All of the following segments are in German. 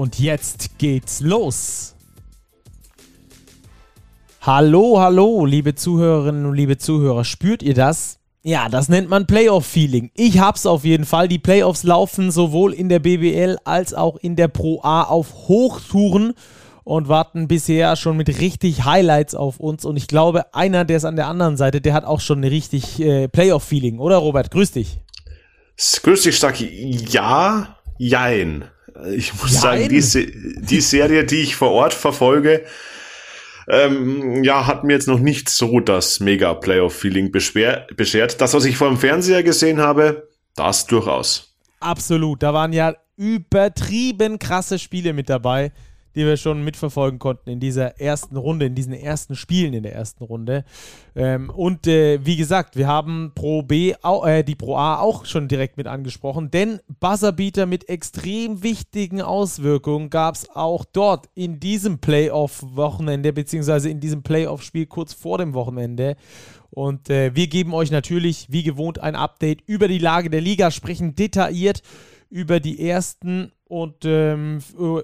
Und jetzt geht's los. Hallo, hallo, liebe Zuhörerinnen und liebe Zuhörer. Spürt ihr das? Ja, das nennt man Playoff-Feeling. Ich hab's auf jeden Fall. Die Playoffs laufen sowohl in der BBL als auch in der Pro A auf Hochtouren und warten bisher schon mit richtig Highlights auf uns. Und ich glaube, einer, der ist an der anderen Seite, der hat auch schon ein richtig äh, Playoff-Feeling, oder Robert? Grüß dich. Grüß dich, Stacki. Ja, jein. Ich muss jein. sagen, die, die Serie, die ich vor Ort verfolge, ähm, ja, hat mir jetzt noch nicht so das Mega-Playoff-Feeling beschert. Das, was ich vor dem Fernseher gesehen habe, das durchaus. Absolut. Da waren ja übertrieben krasse Spiele mit dabei die wir schon mitverfolgen konnten in dieser ersten Runde, in diesen ersten Spielen in der ersten Runde. Ähm, und äh, wie gesagt, wir haben Pro B, äh, die Pro A auch schon direkt mit angesprochen, denn Buzzerbeater mit extrem wichtigen Auswirkungen gab es auch dort in diesem Playoff-Wochenende, beziehungsweise in diesem Playoff-Spiel kurz vor dem Wochenende. Und äh, wir geben euch natürlich, wie gewohnt, ein Update über die Lage der Liga, sprechen detailliert über die ersten und ähm,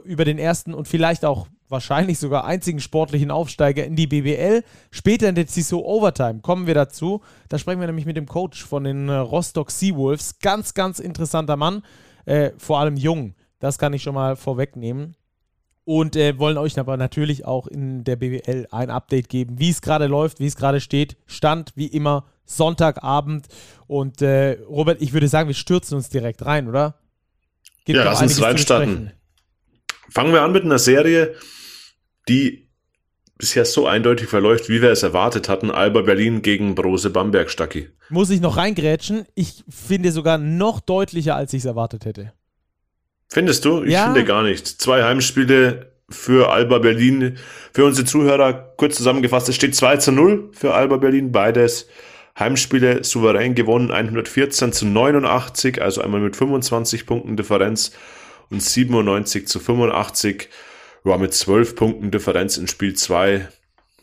über den ersten und vielleicht auch wahrscheinlich sogar einzigen sportlichen Aufsteiger in die BBL. Später in der CISO Overtime kommen wir dazu. Da sprechen wir nämlich mit dem Coach von den äh, Rostock Seawolves. Ganz, ganz interessanter Mann, äh, vor allem jung. Das kann ich schon mal vorwegnehmen. Und äh, wollen euch aber natürlich auch in der BBL ein Update geben, wie es gerade läuft, wie es gerade steht. Stand wie immer Sonntagabend. Und äh, Robert, ich würde sagen, wir stürzen uns direkt rein, oder? Gibt ja, lass uns reinstarten. Fangen wir an mit einer Serie, die bisher so eindeutig verläuft, wie wir es erwartet hatten. Alba Berlin gegen Brose Bamberg Stacki. Muss ich noch reingrätschen? Ich finde sogar noch deutlicher, als ich es erwartet hätte. Findest du? Ich ja. finde gar nicht. Zwei Heimspiele für Alba Berlin. Für unsere Zuhörer kurz zusammengefasst, es steht 2 zu 0 für Alba Berlin. Beides Heimspiele souverän gewonnen, 114 zu 89, also einmal mit 25 Punkten Differenz und 97 zu 85, war mit 12 Punkten Differenz in Spiel 2,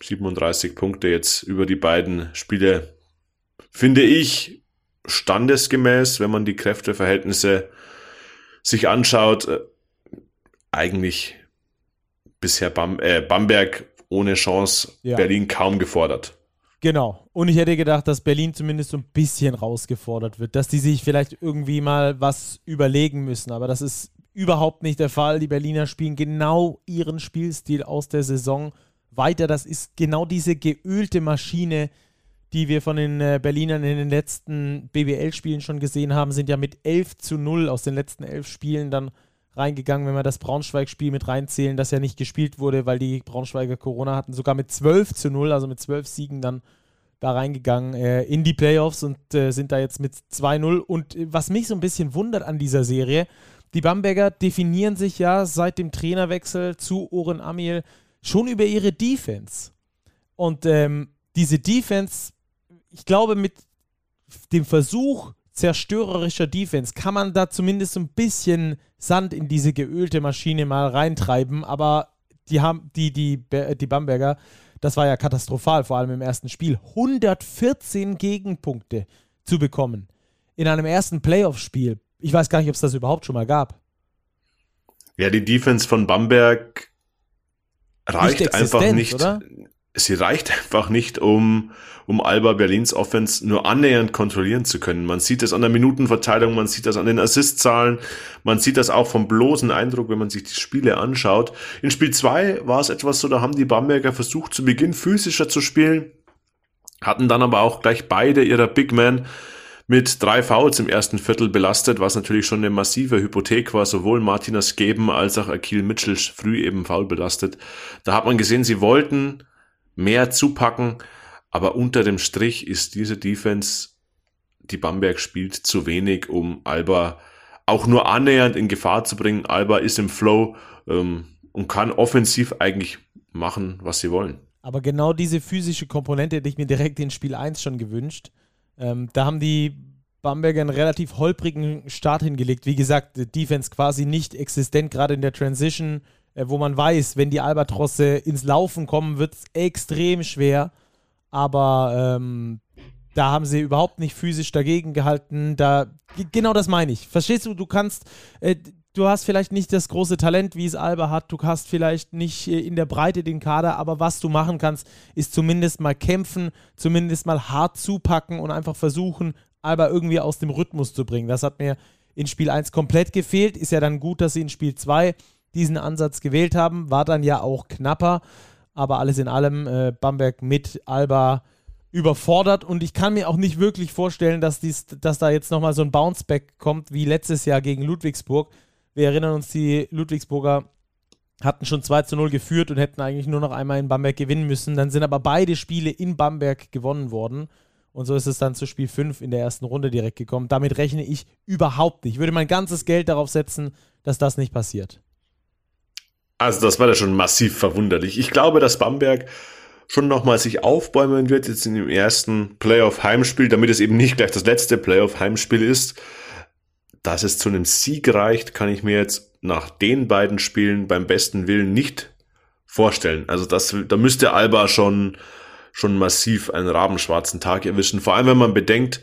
37 Punkte jetzt über die beiden Spiele, finde ich standesgemäß, wenn man die Kräfteverhältnisse sich anschaut, äh, eigentlich bisher Bam äh, Bamberg ohne Chance, ja. Berlin kaum gefordert. Genau. Und ich hätte gedacht, dass Berlin zumindest so ein bisschen rausgefordert wird, dass die sich vielleicht irgendwie mal was überlegen müssen. Aber das ist überhaupt nicht der Fall. Die Berliner spielen genau ihren Spielstil aus der Saison weiter. Das ist genau diese geölte Maschine, die wir von den äh, Berlinern in den letzten BBL-Spielen schon gesehen haben, sind ja mit 11 zu 0 aus den letzten elf Spielen dann reingegangen, wenn wir das Braunschweig-Spiel mit reinzählen, das ja nicht gespielt wurde, weil die Braunschweiger Corona hatten, sogar mit 12 zu 0, also mit 12 Siegen dann da reingegangen äh, in die Playoffs und äh, sind da jetzt mit 2-0. Und äh, was mich so ein bisschen wundert an dieser Serie, die Bamberger definieren sich ja seit dem Trainerwechsel zu Oren Amiel schon über ihre Defense. Und ähm, diese Defense, ich glaube, mit dem Versuch, zerstörerischer Defense kann man da zumindest ein bisschen Sand in diese geölte Maschine mal reintreiben, aber die haben die die die Bamberger, das war ja katastrophal, vor allem im ersten Spiel, 114 Gegenpunkte zu bekommen in einem ersten Playoff-Spiel. Ich weiß gar nicht, ob es das überhaupt schon mal gab. Ja, die Defense von Bamberg reicht einfach nicht. Oder? Sie reicht einfach nicht, um, um Alba Berlins Offense nur annähernd kontrollieren zu können. Man sieht das an der Minutenverteilung, man sieht das an den Assistzahlen, man sieht das auch vom bloßen Eindruck, wenn man sich die Spiele anschaut. In Spiel zwei war es etwas so, da haben die Bamberger versucht, zu Beginn physischer zu spielen, hatten dann aber auch gleich beide ihrer Big Men mit drei Fouls im ersten Viertel belastet, was natürlich schon eine massive Hypothek war, sowohl Martinas Geben als auch Akil Mitchell früh eben faul belastet. Da hat man gesehen, sie wollten mehr zupacken, aber unter dem Strich ist diese Defense, die Bamberg spielt, zu wenig, um Alba auch nur annähernd in Gefahr zu bringen. Alba ist im Flow, ähm, und kann offensiv eigentlich machen, was sie wollen. Aber genau diese physische Komponente hätte ich mir direkt in Spiel 1 schon gewünscht. Ähm, da haben die Bamberger einen relativ holprigen Start hingelegt. Wie gesagt, Defense quasi nicht existent, gerade in der Transition, wo man weiß, wenn die Albatrosse ins Laufen kommen, wird es extrem schwer. Aber ähm, da haben sie überhaupt nicht physisch dagegen gehalten. Da, genau das meine ich. Verstehst du, du kannst, äh, du hast vielleicht nicht das große Talent, wie es Alba hat. Du hast vielleicht nicht äh, in der Breite den Kader, aber was du machen kannst, ist zumindest mal kämpfen, zumindest mal hart zupacken und einfach versuchen, Alba irgendwie aus dem Rhythmus zu bringen. Das hat mir in Spiel 1 komplett gefehlt. Ist ja dann gut, dass sie in Spiel 2 diesen Ansatz gewählt haben. War dann ja auch knapper. Aber alles in allem äh, Bamberg mit Alba überfordert und ich kann mir auch nicht wirklich vorstellen, dass, dies, dass da jetzt nochmal so ein Bounceback kommt wie letztes Jahr gegen Ludwigsburg. Wir erinnern uns, die Ludwigsburger hatten schon 2 zu 0 geführt und hätten eigentlich nur noch einmal in Bamberg gewinnen müssen. Dann sind aber beide Spiele in Bamberg gewonnen worden. Und so ist es dann zu Spiel 5 in der ersten Runde direkt gekommen. Damit rechne ich überhaupt nicht. Ich würde mein ganzes Geld darauf setzen, dass das nicht passiert. Also das war ja schon massiv verwunderlich. Ich glaube, dass Bamberg schon nochmal sich aufbäumen wird jetzt in dem ersten Playoff-Heimspiel, damit es eben nicht gleich das letzte Playoff-Heimspiel ist. Dass es zu einem Sieg reicht, kann ich mir jetzt nach den beiden Spielen beim besten Willen nicht vorstellen. Also das, da müsste Alba schon schon massiv einen rabenschwarzen Tag erwischen. Vor allem, wenn man bedenkt,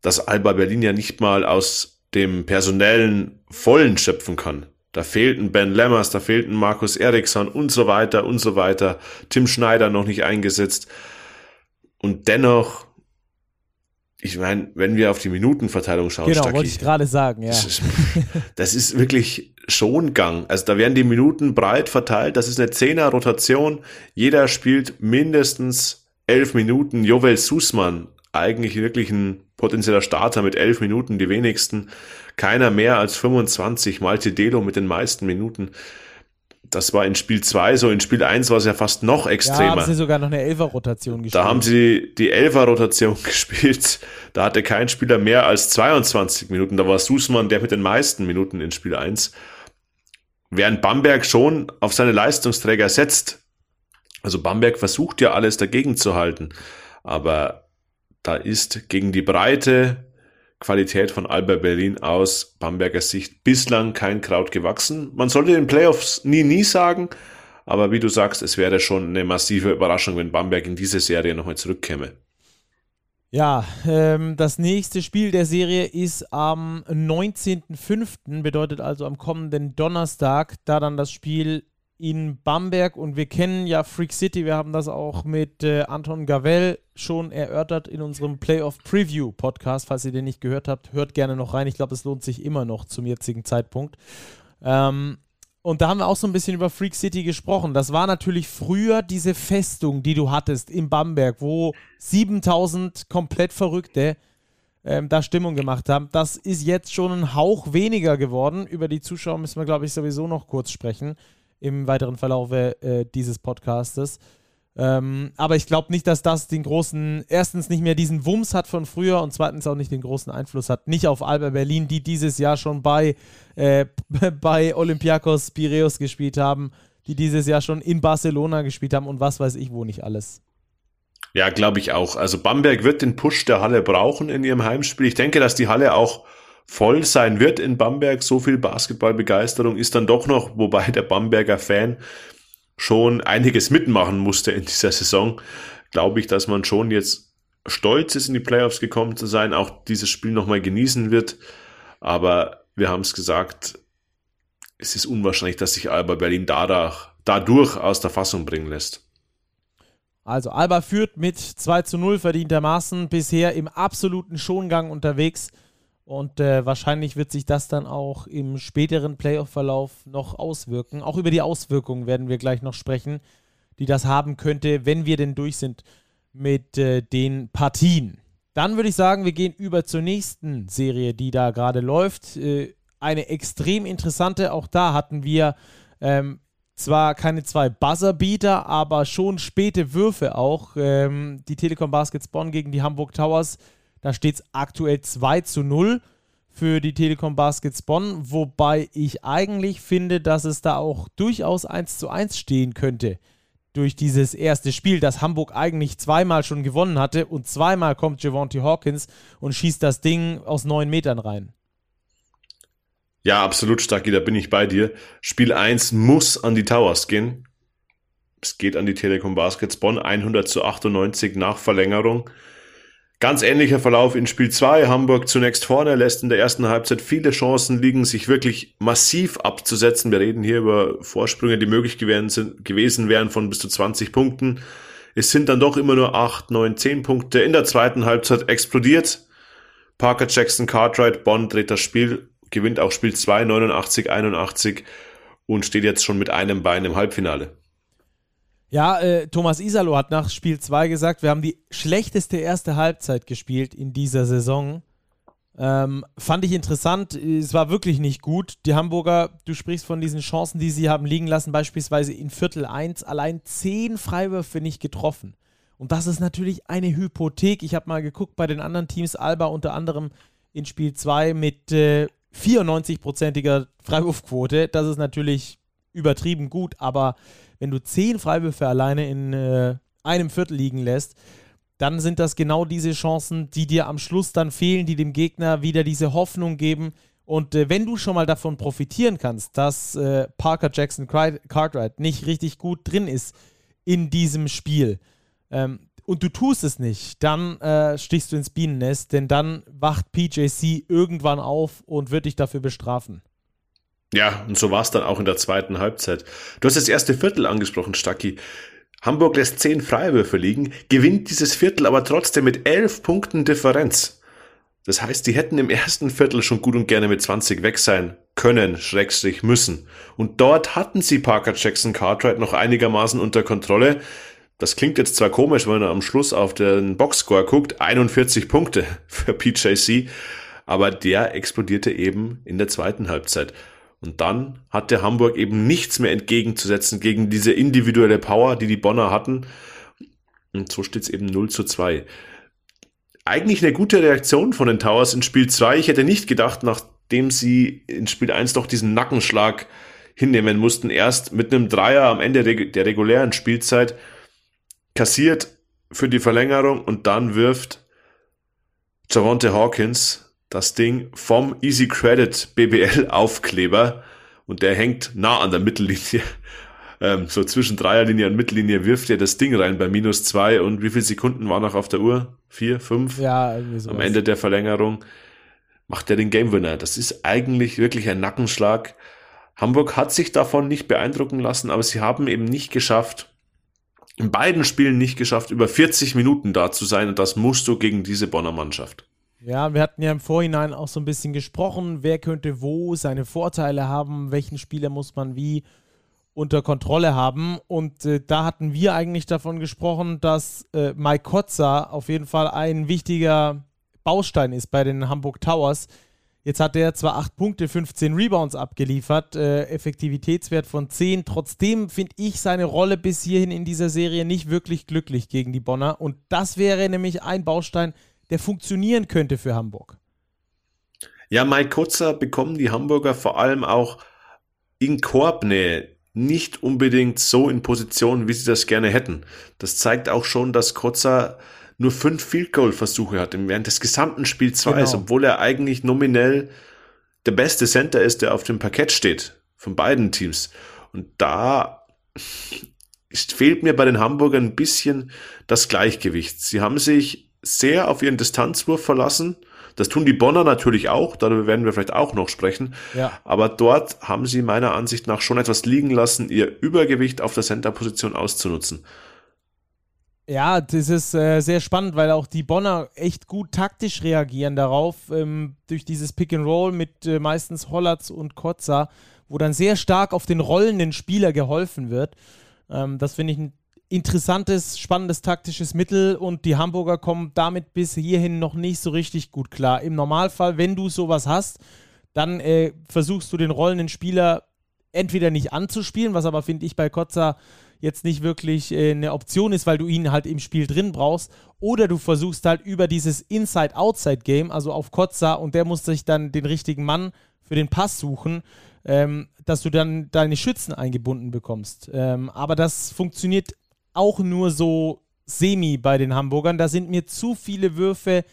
dass Alba Berlin ja nicht mal aus dem personellen Vollen schöpfen kann. Da fehlten Ben Lemmers, da fehlten Markus Eriksson und so weiter und so weiter. Tim Schneider noch nicht eingesetzt. Und dennoch, ich meine, wenn wir auf die Minutenverteilung schauen, genau, Stacki, wollte ich gerade sagen, ja. Das ist, das ist wirklich Schongang. Also da werden die Minuten breit verteilt. Das ist eine Zehner-Rotation. Jeder spielt mindestens elf Minuten. Jovel Sussmann, eigentlich wirklich ein potenzieller Starter mit elf Minuten, die wenigsten. Keiner mehr als 25. Malte Delo mit den meisten Minuten. Das war in Spiel 2 so. In Spiel 1 war es ja fast noch extremer. Da haben sie sogar noch eine Elfer-Rotation gespielt. Da haben sie die Elfer-Rotation gespielt. Da hatte kein Spieler mehr als 22 Minuten. Da war Sussmann der mit den meisten Minuten in Spiel 1 während Bamberg schon auf seine Leistungsträger setzt. Also Bamberg versucht ja alles dagegen zu halten, aber da ist gegen die breite Qualität von Alba Berlin aus Bamberger Sicht bislang kein Kraut gewachsen. Man sollte den Playoffs nie, nie sagen, aber wie du sagst, es wäre schon eine massive Überraschung, wenn Bamberg in diese Serie nochmal zurückkäme. Ja, ähm, das nächste Spiel der Serie ist am 19.05., bedeutet also am kommenden Donnerstag, da dann das Spiel in Bamberg und wir kennen ja Freak City, wir haben das auch mit äh, Anton Gavel schon erörtert in unserem Playoff Preview Podcast. Falls ihr den nicht gehört habt, hört gerne noch rein. Ich glaube, es lohnt sich immer noch zum jetzigen Zeitpunkt. Ähm, und da haben wir auch so ein bisschen über Freak City gesprochen. Das war natürlich früher diese Festung, die du hattest in Bamberg, wo 7000 komplett Verrückte ähm, da Stimmung gemacht haben. Das ist jetzt schon ein Hauch weniger geworden. Über die Zuschauer müssen wir, glaube ich, sowieso noch kurz sprechen im weiteren Verlauf äh, dieses Podcastes. Ähm, aber ich glaube nicht, dass das den großen, erstens nicht mehr diesen Wumms hat von früher und zweitens auch nicht den großen Einfluss hat. Nicht auf Alba Berlin, die dieses Jahr schon bei, äh, bei Olympiakos Piraeus gespielt haben, die dieses Jahr schon in Barcelona gespielt haben und was weiß ich wo nicht alles. Ja, glaube ich auch. Also Bamberg wird den Push der Halle brauchen in ihrem Heimspiel. Ich denke, dass die Halle auch voll sein wird in Bamberg. So viel Basketballbegeisterung ist dann doch noch, wobei der Bamberger Fan schon einiges mitmachen musste in dieser Saison, glaube ich, dass man schon jetzt stolz ist, in die Playoffs gekommen zu sein, auch dieses Spiel nochmal genießen wird. Aber wir haben es gesagt, es ist unwahrscheinlich, dass sich Alba Berlin dadurch, dadurch aus der Fassung bringen lässt. Also Alba führt mit 2 zu 0 verdientermaßen bisher im absoluten Schongang unterwegs. Und äh, wahrscheinlich wird sich das dann auch im späteren Playoff-Verlauf noch auswirken. Auch über die Auswirkungen werden wir gleich noch sprechen, die das haben könnte, wenn wir denn durch sind mit äh, den Partien. Dann würde ich sagen, wir gehen über zur nächsten Serie, die da gerade läuft. Äh, eine extrem interessante. Auch da hatten wir ähm, zwar keine zwei Buzzerbeater, aber schon späte Würfe auch. Ähm, die Telekom Baskets Bonn gegen die Hamburg Towers da steht es aktuell 2 zu 0 für die Telekom Baskets Bonn, wobei ich eigentlich finde, dass es da auch durchaus 1 zu 1 stehen könnte. Durch dieses erste Spiel, das Hamburg eigentlich zweimal schon gewonnen hatte und zweimal kommt Javonte Hawkins und schießt das Ding aus neun Metern rein. Ja, absolut, Stacki, da bin ich bei dir. Spiel 1 muss an die Towers gehen. Es geht an die Telekom Baskets Bonn 100 zu 98 nach Verlängerung. Ganz ähnlicher Verlauf in Spiel 2. Hamburg zunächst vorne, lässt in der ersten Halbzeit viele Chancen liegen, sich wirklich massiv abzusetzen. Wir reden hier über Vorsprünge, die möglich gewesen wären von bis zu 20 Punkten. Es sind dann doch immer nur 8, 9, 10 Punkte. In der zweiten Halbzeit explodiert. Parker Jackson Cartwright, Bonn dreht das Spiel, gewinnt auch Spiel 2, 89, 81 und steht jetzt schon mit einem Bein im Halbfinale. Ja, äh, Thomas Isalo hat nach Spiel 2 gesagt, wir haben die schlechteste erste Halbzeit gespielt in dieser Saison. Ähm, fand ich interessant. Es war wirklich nicht gut. Die Hamburger, du sprichst von diesen Chancen, die sie haben liegen lassen, beispielsweise in Viertel 1, allein 10 Freiwürfe nicht getroffen. Und das ist natürlich eine Hypothek. Ich habe mal geguckt bei den anderen Teams, Alba unter anderem in Spiel 2 mit äh, 94-prozentiger Freiwurfquote. Das ist natürlich übertrieben gut, aber wenn du zehn Freiwürfe alleine in äh, einem Viertel liegen lässt, dann sind das genau diese Chancen, die dir am Schluss dann fehlen, die dem Gegner wieder diese Hoffnung geben. Und äh, wenn du schon mal davon profitieren kannst, dass äh, Parker Jackson Cartwright nicht richtig gut drin ist in diesem Spiel ähm, und du tust es nicht, dann äh, stichst du ins Bienennest, denn dann wacht PJC irgendwann auf und wird dich dafür bestrafen. Ja, und so war es dann auch in der zweiten Halbzeit. Du hast das erste Viertel angesprochen, Stacki. Hamburg lässt zehn Freiwürfe liegen, gewinnt dieses Viertel aber trotzdem mit elf Punkten Differenz. Das heißt, die hätten im ersten Viertel schon gut und gerne mit 20 weg sein können, schrägstrich müssen. Und dort hatten sie Parker Jackson Cartwright noch einigermaßen unter Kontrolle. Das klingt jetzt zwar komisch, wenn er am Schluss auf den Boxscore guckt, 41 Punkte für PJC, aber der explodierte eben in der zweiten Halbzeit. Und dann hatte Hamburg eben nichts mehr entgegenzusetzen gegen diese individuelle Power, die die Bonner hatten. Und so steht es eben 0 zu 2. Eigentlich eine gute Reaktion von den Towers in Spiel 2. Ich hätte nicht gedacht, nachdem sie in Spiel 1 doch diesen Nackenschlag hinnehmen mussten, erst mit einem Dreier am Ende der regulären Spielzeit kassiert für die Verlängerung und dann wirft Javonte Hawkins das Ding vom Easy Credit BBL Aufkleber und der hängt nah an der Mittellinie. Ähm, so zwischen Dreierlinie und Mittellinie wirft er das Ding rein bei minus zwei und wie viele Sekunden waren noch auf der Uhr? Vier, fünf? Ja, irgendwie so. Am Ende der Verlängerung macht er den Game Winner. Das ist eigentlich wirklich ein Nackenschlag. Hamburg hat sich davon nicht beeindrucken lassen, aber sie haben eben nicht geschafft, in beiden Spielen nicht geschafft, über 40 Minuten da zu sein und das musst du gegen diese Bonner Mannschaft. Ja, wir hatten ja im Vorhinein auch so ein bisschen gesprochen, wer könnte wo seine Vorteile haben, welchen Spieler muss man wie unter Kontrolle haben. Und äh, da hatten wir eigentlich davon gesprochen, dass äh, Mike Kotzer auf jeden Fall ein wichtiger Baustein ist bei den Hamburg Towers. Jetzt hat er zwar 8 Punkte, 15 Rebounds abgeliefert, äh, Effektivitätswert von 10. Trotzdem finde ich seine Rolle bis hierhin in dieser Serie nicht wirklich glücklich gegen die Bonner. Und das wäre nämlich ein Baustein, der funktionieren könnte für Hamburg. Ja, Mike Kotzer bekommen die Hamburger vor allem auch in Korbnähe nicht unbedingt so in Position, wie sie das gerne hätten. Das zeigt auch schon, dass Kotzer nur fünf Field Goal Versuche hat während des gesamten Spiels 2, genau. obwohl er eigentlich nominell der beste Center ist, der auf dem Parkett steht von beiden Teams. Und da fehlt mir bei den Hamburgern ein bisschen das Gleichgewicht. Sie haben sich sehr auf ihren Distanzwurf verlassen. Das tun die Bonner natürlich auch, darüber werden wir vielleicht auch noch sprechen. Ja. Aber dort haben sie meiner Ansicht nach schon etwas liegen lassen, ihr Übergewicht auf der Center-Position auszunutzen. Ja, das ist äh, sehr spannend, weil auch die Bonner echt gut taktisch reagieren darauf, ähm, durch dieses Pick and Roll mit äh, meistens Hollatz und Kotza, wo dann sehr stark auf den rollenden Spieler geholfen wird. Ähm, das finde ich ein interessantes, spannendes taktisches Mittel und die Hamburger kommen damit bis hierhin noch nicht so richtig gut klar. Im Normalfall, wenn du sowas hast, dann äh, versuchst du den rollenden Spieler entweder nicht anzuspielen, was aber finde ich bei Kotzer jetzt nicht wirklich äh, eine Option ist, weil du ihn halt im Spiel drin brauchst. Oder du versuchst halt über dieses Inside-Outside-Game, also auf Kotza, und der muss sich dann den richtigen Mann für den Pass suchen, ähm, dass du dann deine Schützen eingebunden bekommst. Ähm, aber das funktioniert auch nur so semi bei den Hamburgern. Da sind mir zu viele Würfe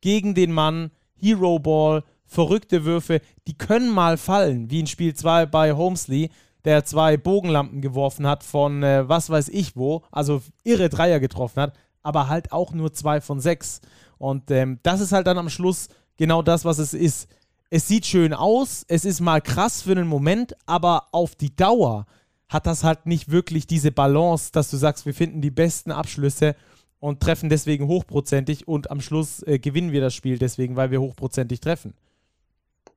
gegen den Mann, Hero Ball, verrückte Würfe, die können mal fallen, wie in Spiel 2 bei Holmesley, der zwei Bogenlampen geworfen hat von äh, was weiß ich wo, also irre Dreier getroffen hat, aber halt auch nur zwei von sechs. Und ähm, das ist halt dann am Schluss genau das, was es ist. Es sieht schön aus, es ist mal krass für einen Moment, aber auf die Dauer hat das halt nicht wirklich diese Balance, dass du sagst, wir finden die besten Abschlüsse und treffen deswegen hochprozentig und am Schluss äh, gewinnen wir das Spiel deswegen, weil wir hochprozentig treffen.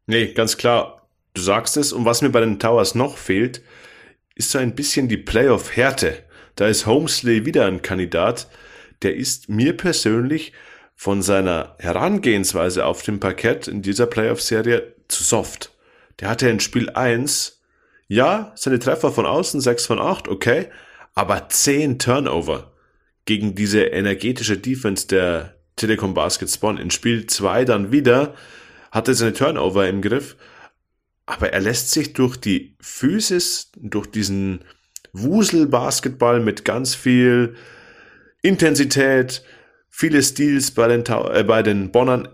Nee, ganz klar. Du sagst es. Und was mir bei den Towers noch fehlt, ist so ein bisschen die Playoff-Härte. Da ist Homesley wieder ein Kandidat. Der ist mir persönlich von seiner Herangehensweise auf dem Parkett in dieser Playoff-Serie zu soft. Der hatte in Spiel 1, ja, seine Treffer von außen, 6 von 8, okay, aber 10 Turnover gegen diese energetische Defense der Telekom Baskets Bonn. In Spiel 2 dann wieder hatte seine Turnover im Griff, aber er lässt sich durch die Physis, durch diesen Wusel-Basketball mit ganz viel Intensität, viele Steals bei den, äh, bei den Bonnern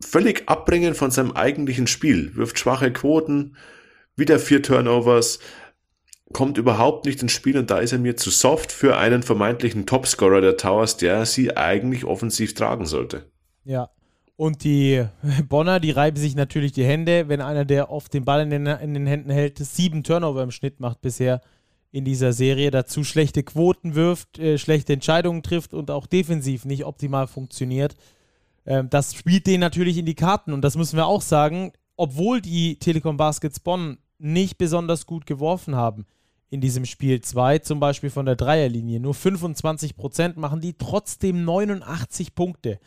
völlig abbringen von seinem eigentlichen Spiel, wirft schwache Quoten, wieder vier Turnovers, kommt überhaupt nicht ins Spiel und da ist er mir zu soft für einen vermeintlichen Topscorer der Towers, der sie eigentlich offensiv tragen sollte. Ja, und die Bonner, die reiben sich natürlich die Hände, wenn einer, der oft den Ball in den, in den Händen hält, sieben Turnover im Schnitt macht bisher in dieser Serie, dazu schlechte Quoten wirft, äh, schlechte Entscheidungen trifft und auch defensiv nicht optimal funktioniert. Ähm, das spielt denen natürlich in die Karten und das müssen wir auch sagen, obwohl die Telekom Baskets Bonn nicht besonders gut geworfen haben in diesem Spiel 2, zum Beispiel von der Dreierlinie, nur 25% machen die trotzdem 89 Punkte.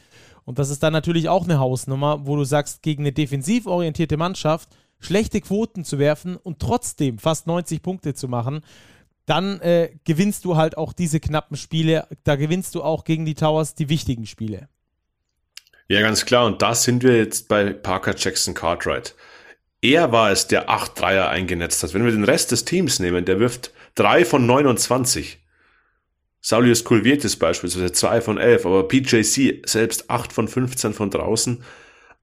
Und das ist dann natürlich auch eine Hausnummer, wo du sagst, gegen eine defensiv orientierte Mannschaft schlechte Quoten zu werfen und trotzdem fast 90 Punkte zu machen, dann äh, gewinnst du halt auch diese knappen Spiele. Da gewinnst du auch gegen die Towers die wichtigen Spiele. Ja, ganz klar. Und da sind wir jetzt bei Parker Jackson Cartwright. Er war es, der acht Dreier eingenetzt hat. Wenn wir den Rest des Teams nehmen, der wirft drei von 29. Saulius Kulvietis beispielsweise 2 von 11, aber PJC selbst 8 von 15 von draußen,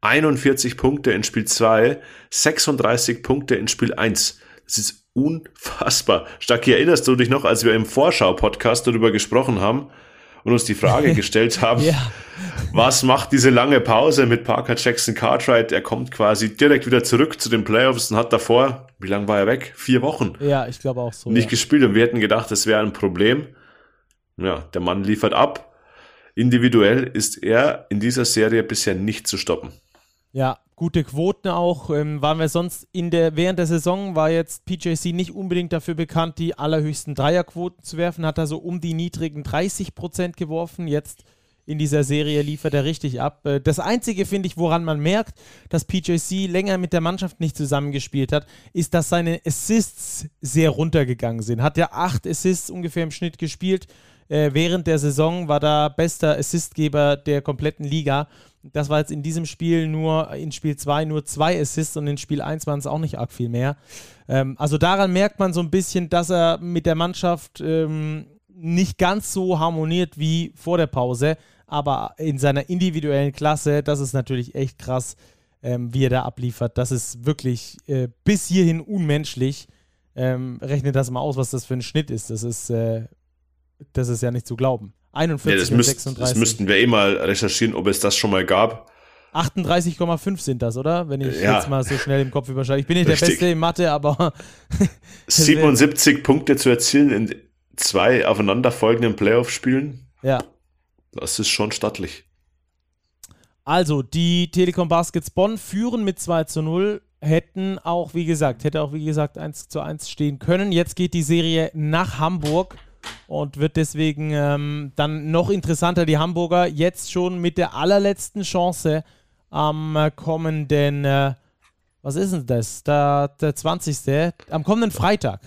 41 Punkte in Spiel 2, 36 Punkte in Spiel 1. Das ist unfassbar. Stacki, erinnerst du dich noch, als wir im Vorschau-Podcast darüber gesprochen haben und uns die Frage gestellt haben, ja. was macht diese lange Pause mit Parker Jackson Cartwright? Er kommt quasi direkt wieder zurück zu den Playoffs und hat davor, wie lange war er weg? Vier Wochen. Ja, ich glaube auch so. Nicht ja. gespielt und wir hätten gedacht, das wäre ein Problem ja, der Mann liefert ab. Individuell ist er in dieser Serie bisher nicht zu stoppen. Ja, gute Quoten auch. Ähm, waren wir sonst in der, während der Saison war jetzt PJC nicht unbedingt dafür bekannt, die allerhöchsten Dreierquoten zu werfen, hat er so um die niedrigen 30 Prozent geworfen. Jetzt in dieser Serie liefert er richtig ab. Äh, das Einzige, finde ich, woran man merkt, dass PJC länger mit der Mannschaft nicht zusammengespielt hat, ist, dass seine Assists sehr runtergegangen sind. Hat ja acht Assists ungefähr im Schnitt gespielt äh, während der Saison war da bester Assistgeber der kompletten Liga. Das war jetzt in diesem Spiel nur, in Spiel 2 nur zwei Assists und in Spiel 1 waren es auch nicht arg viel mehr. Ähm, also daran merkt man so ein bisschen, dass er mit der Mannschaft ähm, nicht ganz so harmoniert wie vor der Pause, aber in seiner individuellen Klasse, das ist natürlich echt krass, ähm, wie er da abliefert. Das ist wirklich äh, bis hierhin unmenschlich. Ähm, rechnet das mal aus, was das für ein Schnitt ist. Das ist äh, das ist ja nicht zu glauben. 41 ja, das, müsst, 36. das müssten wir eh mal recherchieren, ob es das schon mal gab. 38,5 sind das, oder? Wenn ich ja. jetzt mal so schnell im Kopf überschlage. Ich bin nicht Richtig. der Beste in Mathe, aber. 77 Punkte zu erzielen in zwei aufeinanderfolgenden Playoff-Spielen. Ja. Das ist schon stattlich. Also, die Telekom Baskets Bonn führen mit 2 zu 0, hätten auch, wie gesagt, hätte auch, wie gesagt, 1 zu 1 stehen können. Jetzt geht die Serie nach Hamburg und wird deswegen ähm, dann noch interessanter. Die Hamburger jetzt schon mit der allerletzten Chance am äh, kommenden, äh, was ist denn das? Der, der 20. Am kommenden Freitag.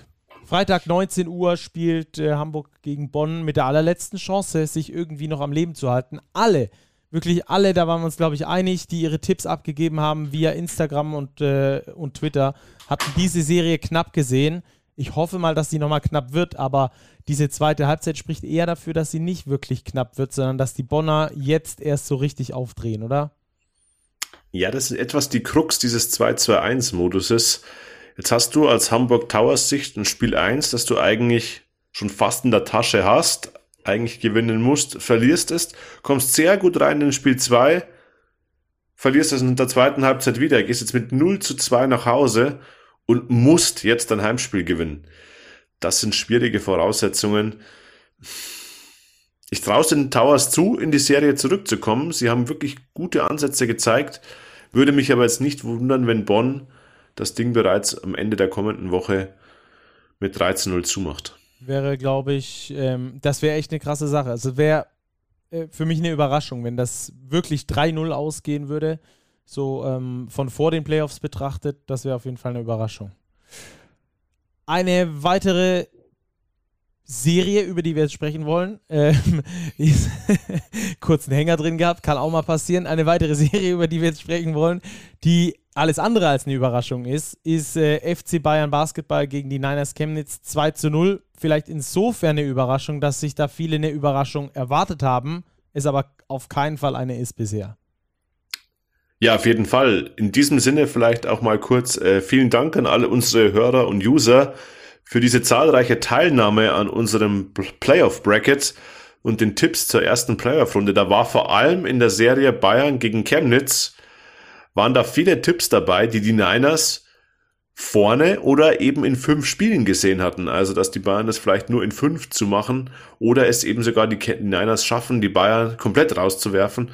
Freitag 19 Uhr spielt äh, Hamburg gegen Bonn mit der allerletzten Chance, sich irgendwie noch am Leben zu halten. Alle, wirklich alle, da waren wir uns, glaube ich, einig, die ihre Tipps abgegeben haben via Instagram und, äh, und Twitter, hatten diese Serie knapp gesehen. Ich hoffe mal, dass sie nochmal knapp wird, aber diese zweite Halbzeit spricht eher dafür, dass sie nicht wirklich knapp wird, sondern dass die Bonner jetzt erst so richtig aufdrehen, oder? Ja, das ist etwas die Krux dieses 2-2-1-Moduses. Jetzt hast du als Hamburg Towers Sicht ein Spiel 1, das du eigentlich schon fast in der Tasche hast, eigentlich gewinnen musst, verlierst es, kommst sehr gut rein in Spiel 2, verlierst es in der zweiten Halbzeit wieder, gehst jetzt mit 0 zu 2 nach Hause und musst jetzt dein Heimspiel gewinnen. Das sind schwierige Voraussetzungen. Ich traue den Towers zu, in die Serie zurückzukommen. Sie haben wirklich gute Ansätze gezeigt. Würde mich aber jetzt nicht wundern, wenn Bonn das Ding bereits am Ende der kommenden Woche mit 13-0 zumacht. Wäre, glaube ich, ähm, das wäre echt eine krasse Sache. Also wäre äh, für mich eine Überraschung, wenn das wirklich 3-0 ausgehen würde. So ähm, von vor den Playoffs betrachtet, das wäre auf jeden Fall eine Überraschung. Eine weitere Serie, über die wir jetzt sprechen wollen, ähm, kurzen Hänger drin gehabt, kann auch mal passieren. Eine weitere Serie, über die wir jetzt sprechen wollen, die alles andere als eine Überraschung ist, ist äh, FC Bayern Basketball gegen die Niners Chemnitz 2 zu 0. Vielleicht insofern eine Überraschung, dass sich da viele eine Überraschung erwartet haben, es aber auf keinen Fall eine ist bisher. Ja, auf jeden Fall. In diesem Sinne vielleicht auch mal kurz äh, vielen Dank an alle unsere Hörer und User für diese zahlreiche Teilnahme an unserem Playoff Bracket und den Tipps zur ersten Playoff-Runde. Da war vor allem in der Serie Bayern gegen Chemnitz, waren da viele Tipps dabei, die die Niners vorne oder eben in fünf Spielen gesehen hatten. Also, dass die Bayern das vielleicht nur in fünf zu machen oder es eben sogar die Niners schaffen, die Bayern komplett rauszuwerfen.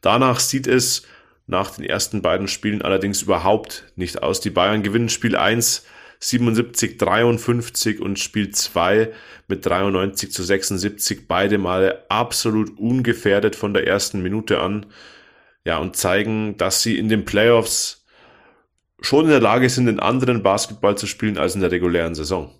Danach sieht es nach den ersten beiden Spielen allerdings überhaupt nicht aus. Die Bayern gewinnen Spiel 1 77, 53 und Spiel 2 mit 93 zu 76. Beide Male absolut ungefährdet von der ersten Minute an. Ja, und zeigen, dass sie in den Playoffs schon in der Lage sind, den anderen Basketball zu spielen als in der regulären Saison.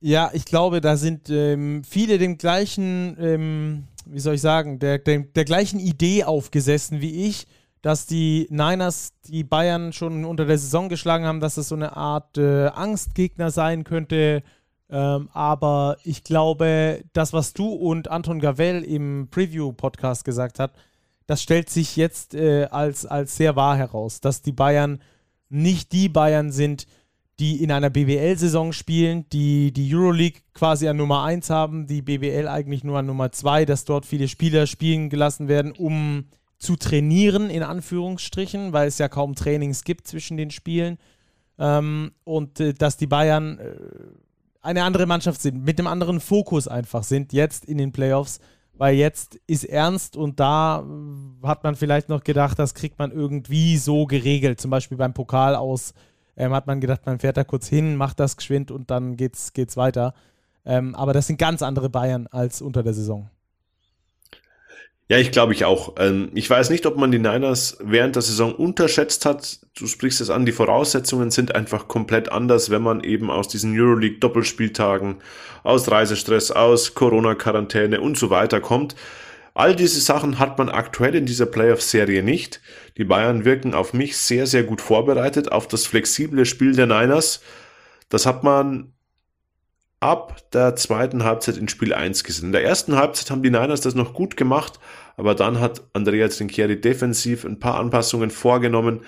Ja, ich glaube, da sind ähm, viele dem gleichen, ähm, wie soll ich sagen, der, der, der gleichen Idee aufgesessen wie ich dass die Niners die Bayern schon unter der Saison geschlagen haben, dass es so eine Art äh, Angstgegner sein könnte. Ähm, aber ich glaube, das, was du und Anton Gavel im Preview-Podcast gesagt hat, das stellt sich jetzt äh, als, als sehr wahr heraus, dass die Bayern nicht die Bayern sind, die in einer BBL-Saison spielen, die die Euroleague quasi an Nummer 1 haben, die BBL eigentlich nur an Nummer 2, dass dort viele Spieler spielen gelassen werden, um zu trainieren, in Anführungsstrichen, weil es ja kaum Trainings gibt zwischen den Spielen. Ähm, und äh, dass die Bayern äh, eine andere Mannschaft sind, mit einem anderen Fokus einfach sind, jetzt in den Playoffs, weil jetzt ist ernst und da äh, hat man vielleicht noch gedacht, das kriegt man irgendwie so geregelt. Zum Beispiel beim Pokal aus ähm, hat man gedacht, man fährt da kurz hin, macht das geschwind und dann geht's, geht's weiter. Ähm, aber das sind ganz andere Bayern als unter der Saison. Ja, ich glaube ich auch. Ähm, ich weiß nicht, ob man die Niners während der Saison unterschätzt hat. Du sprichst es an, die Voraussetzungen sind einfach komplett anders, wenn man eben aus diesen Euroleague-Doppelspieltagen, aus Reisestress, aus Corona-Quarantäne und so weiter kommt. All diese Sachen hat man aktuell in dieser Playoff-Serie nicht. Die Bayern wirken auf mich sehr, sehr gut vorbereitet auf das flexible Spiel der Niners. Das hat man ab der zweiten Halbzeit in Spiel 1 gesehen. In der ersten Halbzeit haben die Niners das noch gut gemacht, aber dann hat Andrea Trinchieri defensiv ein paar Anpassungen vorgenommen,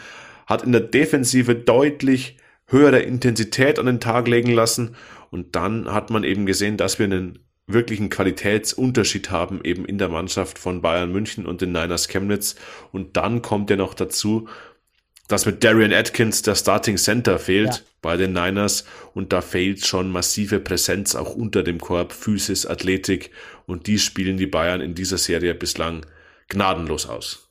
hat in der Defensive deutlich höhere Intensität an den Tag legen lassen und dann hat man eben gesehen, dass wir einen wirklichen Qualitätsunterschied haben eben in der Mannschaft von Bayern München und den Niners Chemnitz und dann kommt ja noch dazu, dass mit Darian Atkins der Starting Center fehlt ja. bei den Niners und da fehlt schon massive Präsenz auch unter dem Korb, Physis, Athletik und die spielen die Bayern in dieser Serie bislang gnadenlos aus.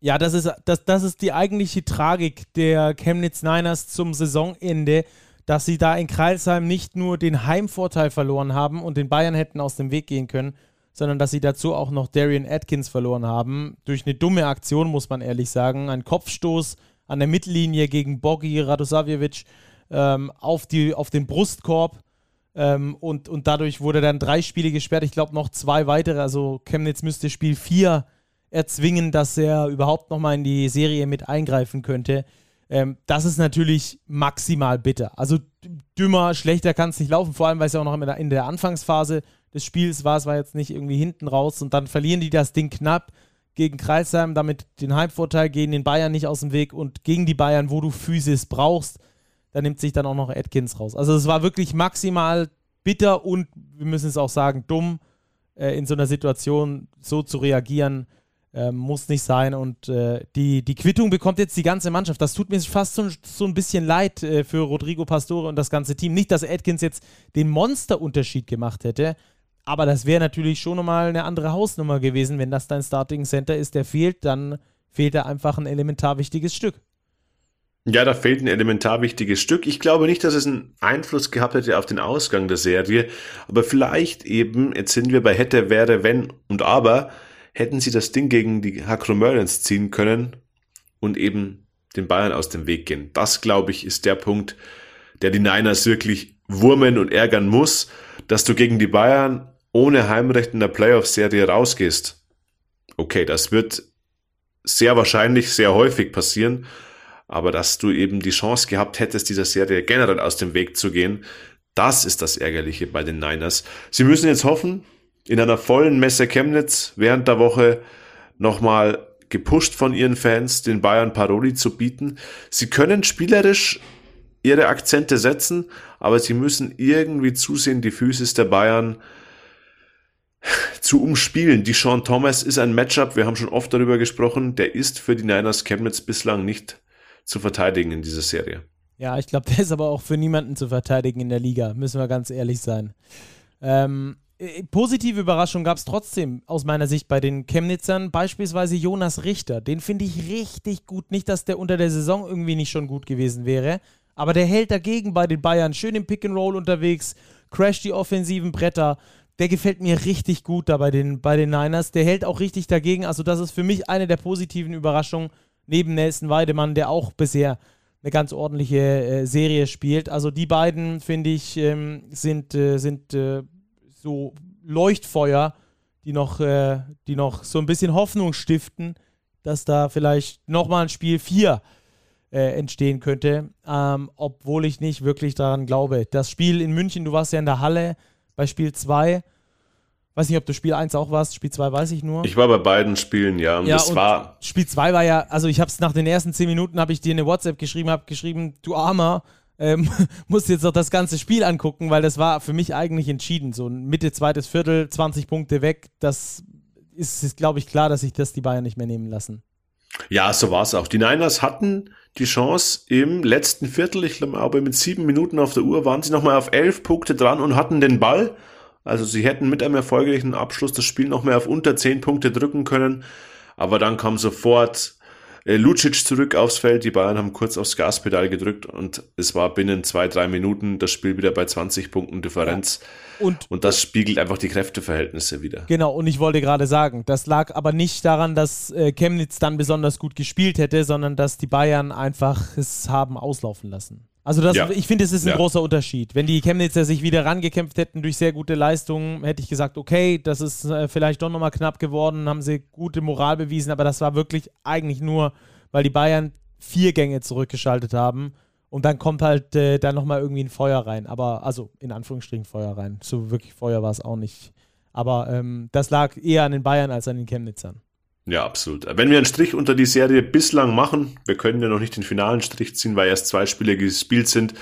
Ja, das ist, das, das ist die eigentliche Tragik der Chemnitz Niners zum Saisonende, dass sie da in Kreilsheim nicht nur den Heimvorteil verloren haben und den Bayern hätten aus dem Weg gehen können, sondern dass sie dazu auch noch Darian Atkins verloren haben. Durch eine dumme Aktion, muss man ehrlich sagen. Ein Kopfstoß an der Mittellinie gegen Bogi Radosavjevic ähm, auf, auf den Brustkorb. Ähm, und, und dadurch wurde dann drei Spiele gesperrt. Ich glaube noch zwei weitere. Also Chemnitz müsste Spiel 4 erzwingen, dass er überhaupt nochmal in die Serie mit eingreifen könnte. Ähm, das ist natürlich maximal bitter. Also dümmer, schlechter kann es nicht laufen, vor allem weil es ja auch noch in der, in der Anfangsphase des Spiels war. Es war jetzt nicht irgendwie hinten raus und dann verlieren die das Ding knapp gegen Kreisheim, damit den Heimvorteil, gehen den Bayern nicht aus dem Weg und gegen die Bayern, wo du Physis brauchst, da nimmt sich dann auch noch Atkins raus. Also es war wirklich maximal bitter und wir müssen es auch sagen, dumm, äh, in so einer Situation so zu reagieren. Äh, muss nicht sein. Und äh, die, die Quittung bekommt jetzt die ganze Mannschaft. Das tut mir fast so, so ein bisschen leid äh, für Rodrigo Pastore und das ganze Team. Nicht, dass Atkins jetzt den Monsterunterschied gemacht hätte, aber das wäre natürlich schon nochmal eine andere Hausnummer gewesen, wenn das dein Starting Center ist, der fehlt, dann fehlt da einfach ein elementar wichtiges Stück. Ja, da fehlt ein elementar wichtiges Stück. Ich glaube nicht, dass es einen Einfluss gehabt hätte auf den Ausgang der Serie, aber vielleicht eben, jetzt sind wir bei hätte, wäre, wenn und aber, hätten sie das Ding gegen die Hakromörens ziehen können und eben den Bayern aus dem Weg gehen. Das, glaube ich, ist der Punkt, der die Niners wirklich wurmen und ärgern muss, dass du gegen die Bayern ohne Heimrecht in der Playoff-Serie rausgehst. Okay, das wird sehr wahrscheinlich sehr häufig passieren, aber dass du eben die Chance gehabt hättest, dieser Serie generell aus dem Weg zu gehen, das ist das Ärgerliche bei den Niners. Sie müssen jetzt hoffen, in einer vollen Messe Chemnitz während der Woche nochmal gepusht von ihren Fans, den Bayern Paroli zu bieten. Sie können spielerisch ihre Akzente setzen, aber sie müssen irgendwie zusehen, die Physis der Bayern zu umspielen. Die Sean Thomas ist ein Matchup, wir haben schon oft darüber gesprochen, der ist für die Niners Chemnitz bislang nicht zu verteidigen in dieser Serie. Ja, ich glaube, der ist aber auch für niemanden zu verteidigen in der Liga, müssen wir ganz ehrlich sein. Ähm, äh, positive Überraschung gab es trotzdem aus meiner Sicht bei den Chemnitzern, beispielsweise Jonas Richter. Den finde ich richtig gut. Nicht, dass der unter der Saison irgendwie nicht schon gut gewesen wäre, aber der hält dagegen bei den Bayern schön im Pick and Roll unterwegs, crasht die offensiven Bretter. Der gefällt mir richtig gut da bei den, bei den Niners. Der hält auch richtig dagegen. Also, das ist für mich eine der positiven Überraschungen neben Nelson Weidemann, der auch bisher eine ganz ordentliche äh, Serie spielt. Also, die beiden, finde ich, ähm, sind, äh, sind äh, so Leuchtfeuer, die noch, äh, die noch so ein bisschen Hoffnung stiften, dass da vielleicht nochmal ein Spiel 4 äh, entstehen könnte, ähm, obwohl ich nicht wirklich daran glaube. Das Spiel in München, du warst ja in der Halle bei Spiel 2. Weiß nicht, ob du Spiel 1 auch warst, Spiel 2 weiß ich nur. Ich war bei beiden Spielen, ja. Und ja, das war. Spiel 2 war ja, also ich habe es nach den ersten 10 Minuten, habe ich dir eine WhatsApp geschrieben, habe geschrieben, du Armer, ähm, musst jetzt noch das ganze Spiel angucken, weil das war für mich eigentlich entschieden. So Mitte, zweites Viertel, 20 Punkte weg, das ist, ist glaube ich, klar, dass sich das die Bayern nicht mehr nehmen lassen. Ja, so war es auch. Die Niners hatten die Chance im letzten Viertel, ich glaube mit sieben Minuten auf der Uhr, waren sie nochmal auf elf Punkte dran und hatten den Ball. Also sie hätten mit einem erfolgreichen Abschluss das Spiel noch mehr auf unter zehn Punkte drücken können. Aber dann kam sofort Lucic zurück aufs Feld. Die Bayern haben kurz aufs Gaspedal gedrückt und es war binnen zwei, drei Minuten das Spiel wieder bei 20 Punkten Differenz. Ja. Und, und das spiegelt einfach die Kräfteverhältnisse wieder. Genau, und ich wollte gerade sagen, das lag aber nicht daran, dass äh, Chemnitz dann besonders gut gespielt hätte, sondern dass die Bayern einfach es haben auslaufen lassen. Also das, ja. ich finde, es ist ein ja. großer Unterschied. Wenn die Chemnitzer sich wieder rangekämpft hätten durch sehr gute Leistungen, hätte ich gesagt, okay, das ist äh, vielleicht doch nochmal knapp geworden, haben sie gute Moral bewiesen, aber das war wirklich eigentlich nur, weil die Bayern vier Gänge zurückgeschaltet haben und dann kommt halt äh, dann nochmal irgendwie ein Feuer rein. Aber, also in Anführungsstrichen Feuer rein. So wirklich Feuer war es auch nicht. Aber ähm, das lag eher an den Bayern als an den Chemnitzern. Ja, absolut. Wenn wir einen Strich unter die Serie bislang machen, wir können ja noch nicht den finalen Strich ziehen, weil erst zwei Spiele gespielt sind,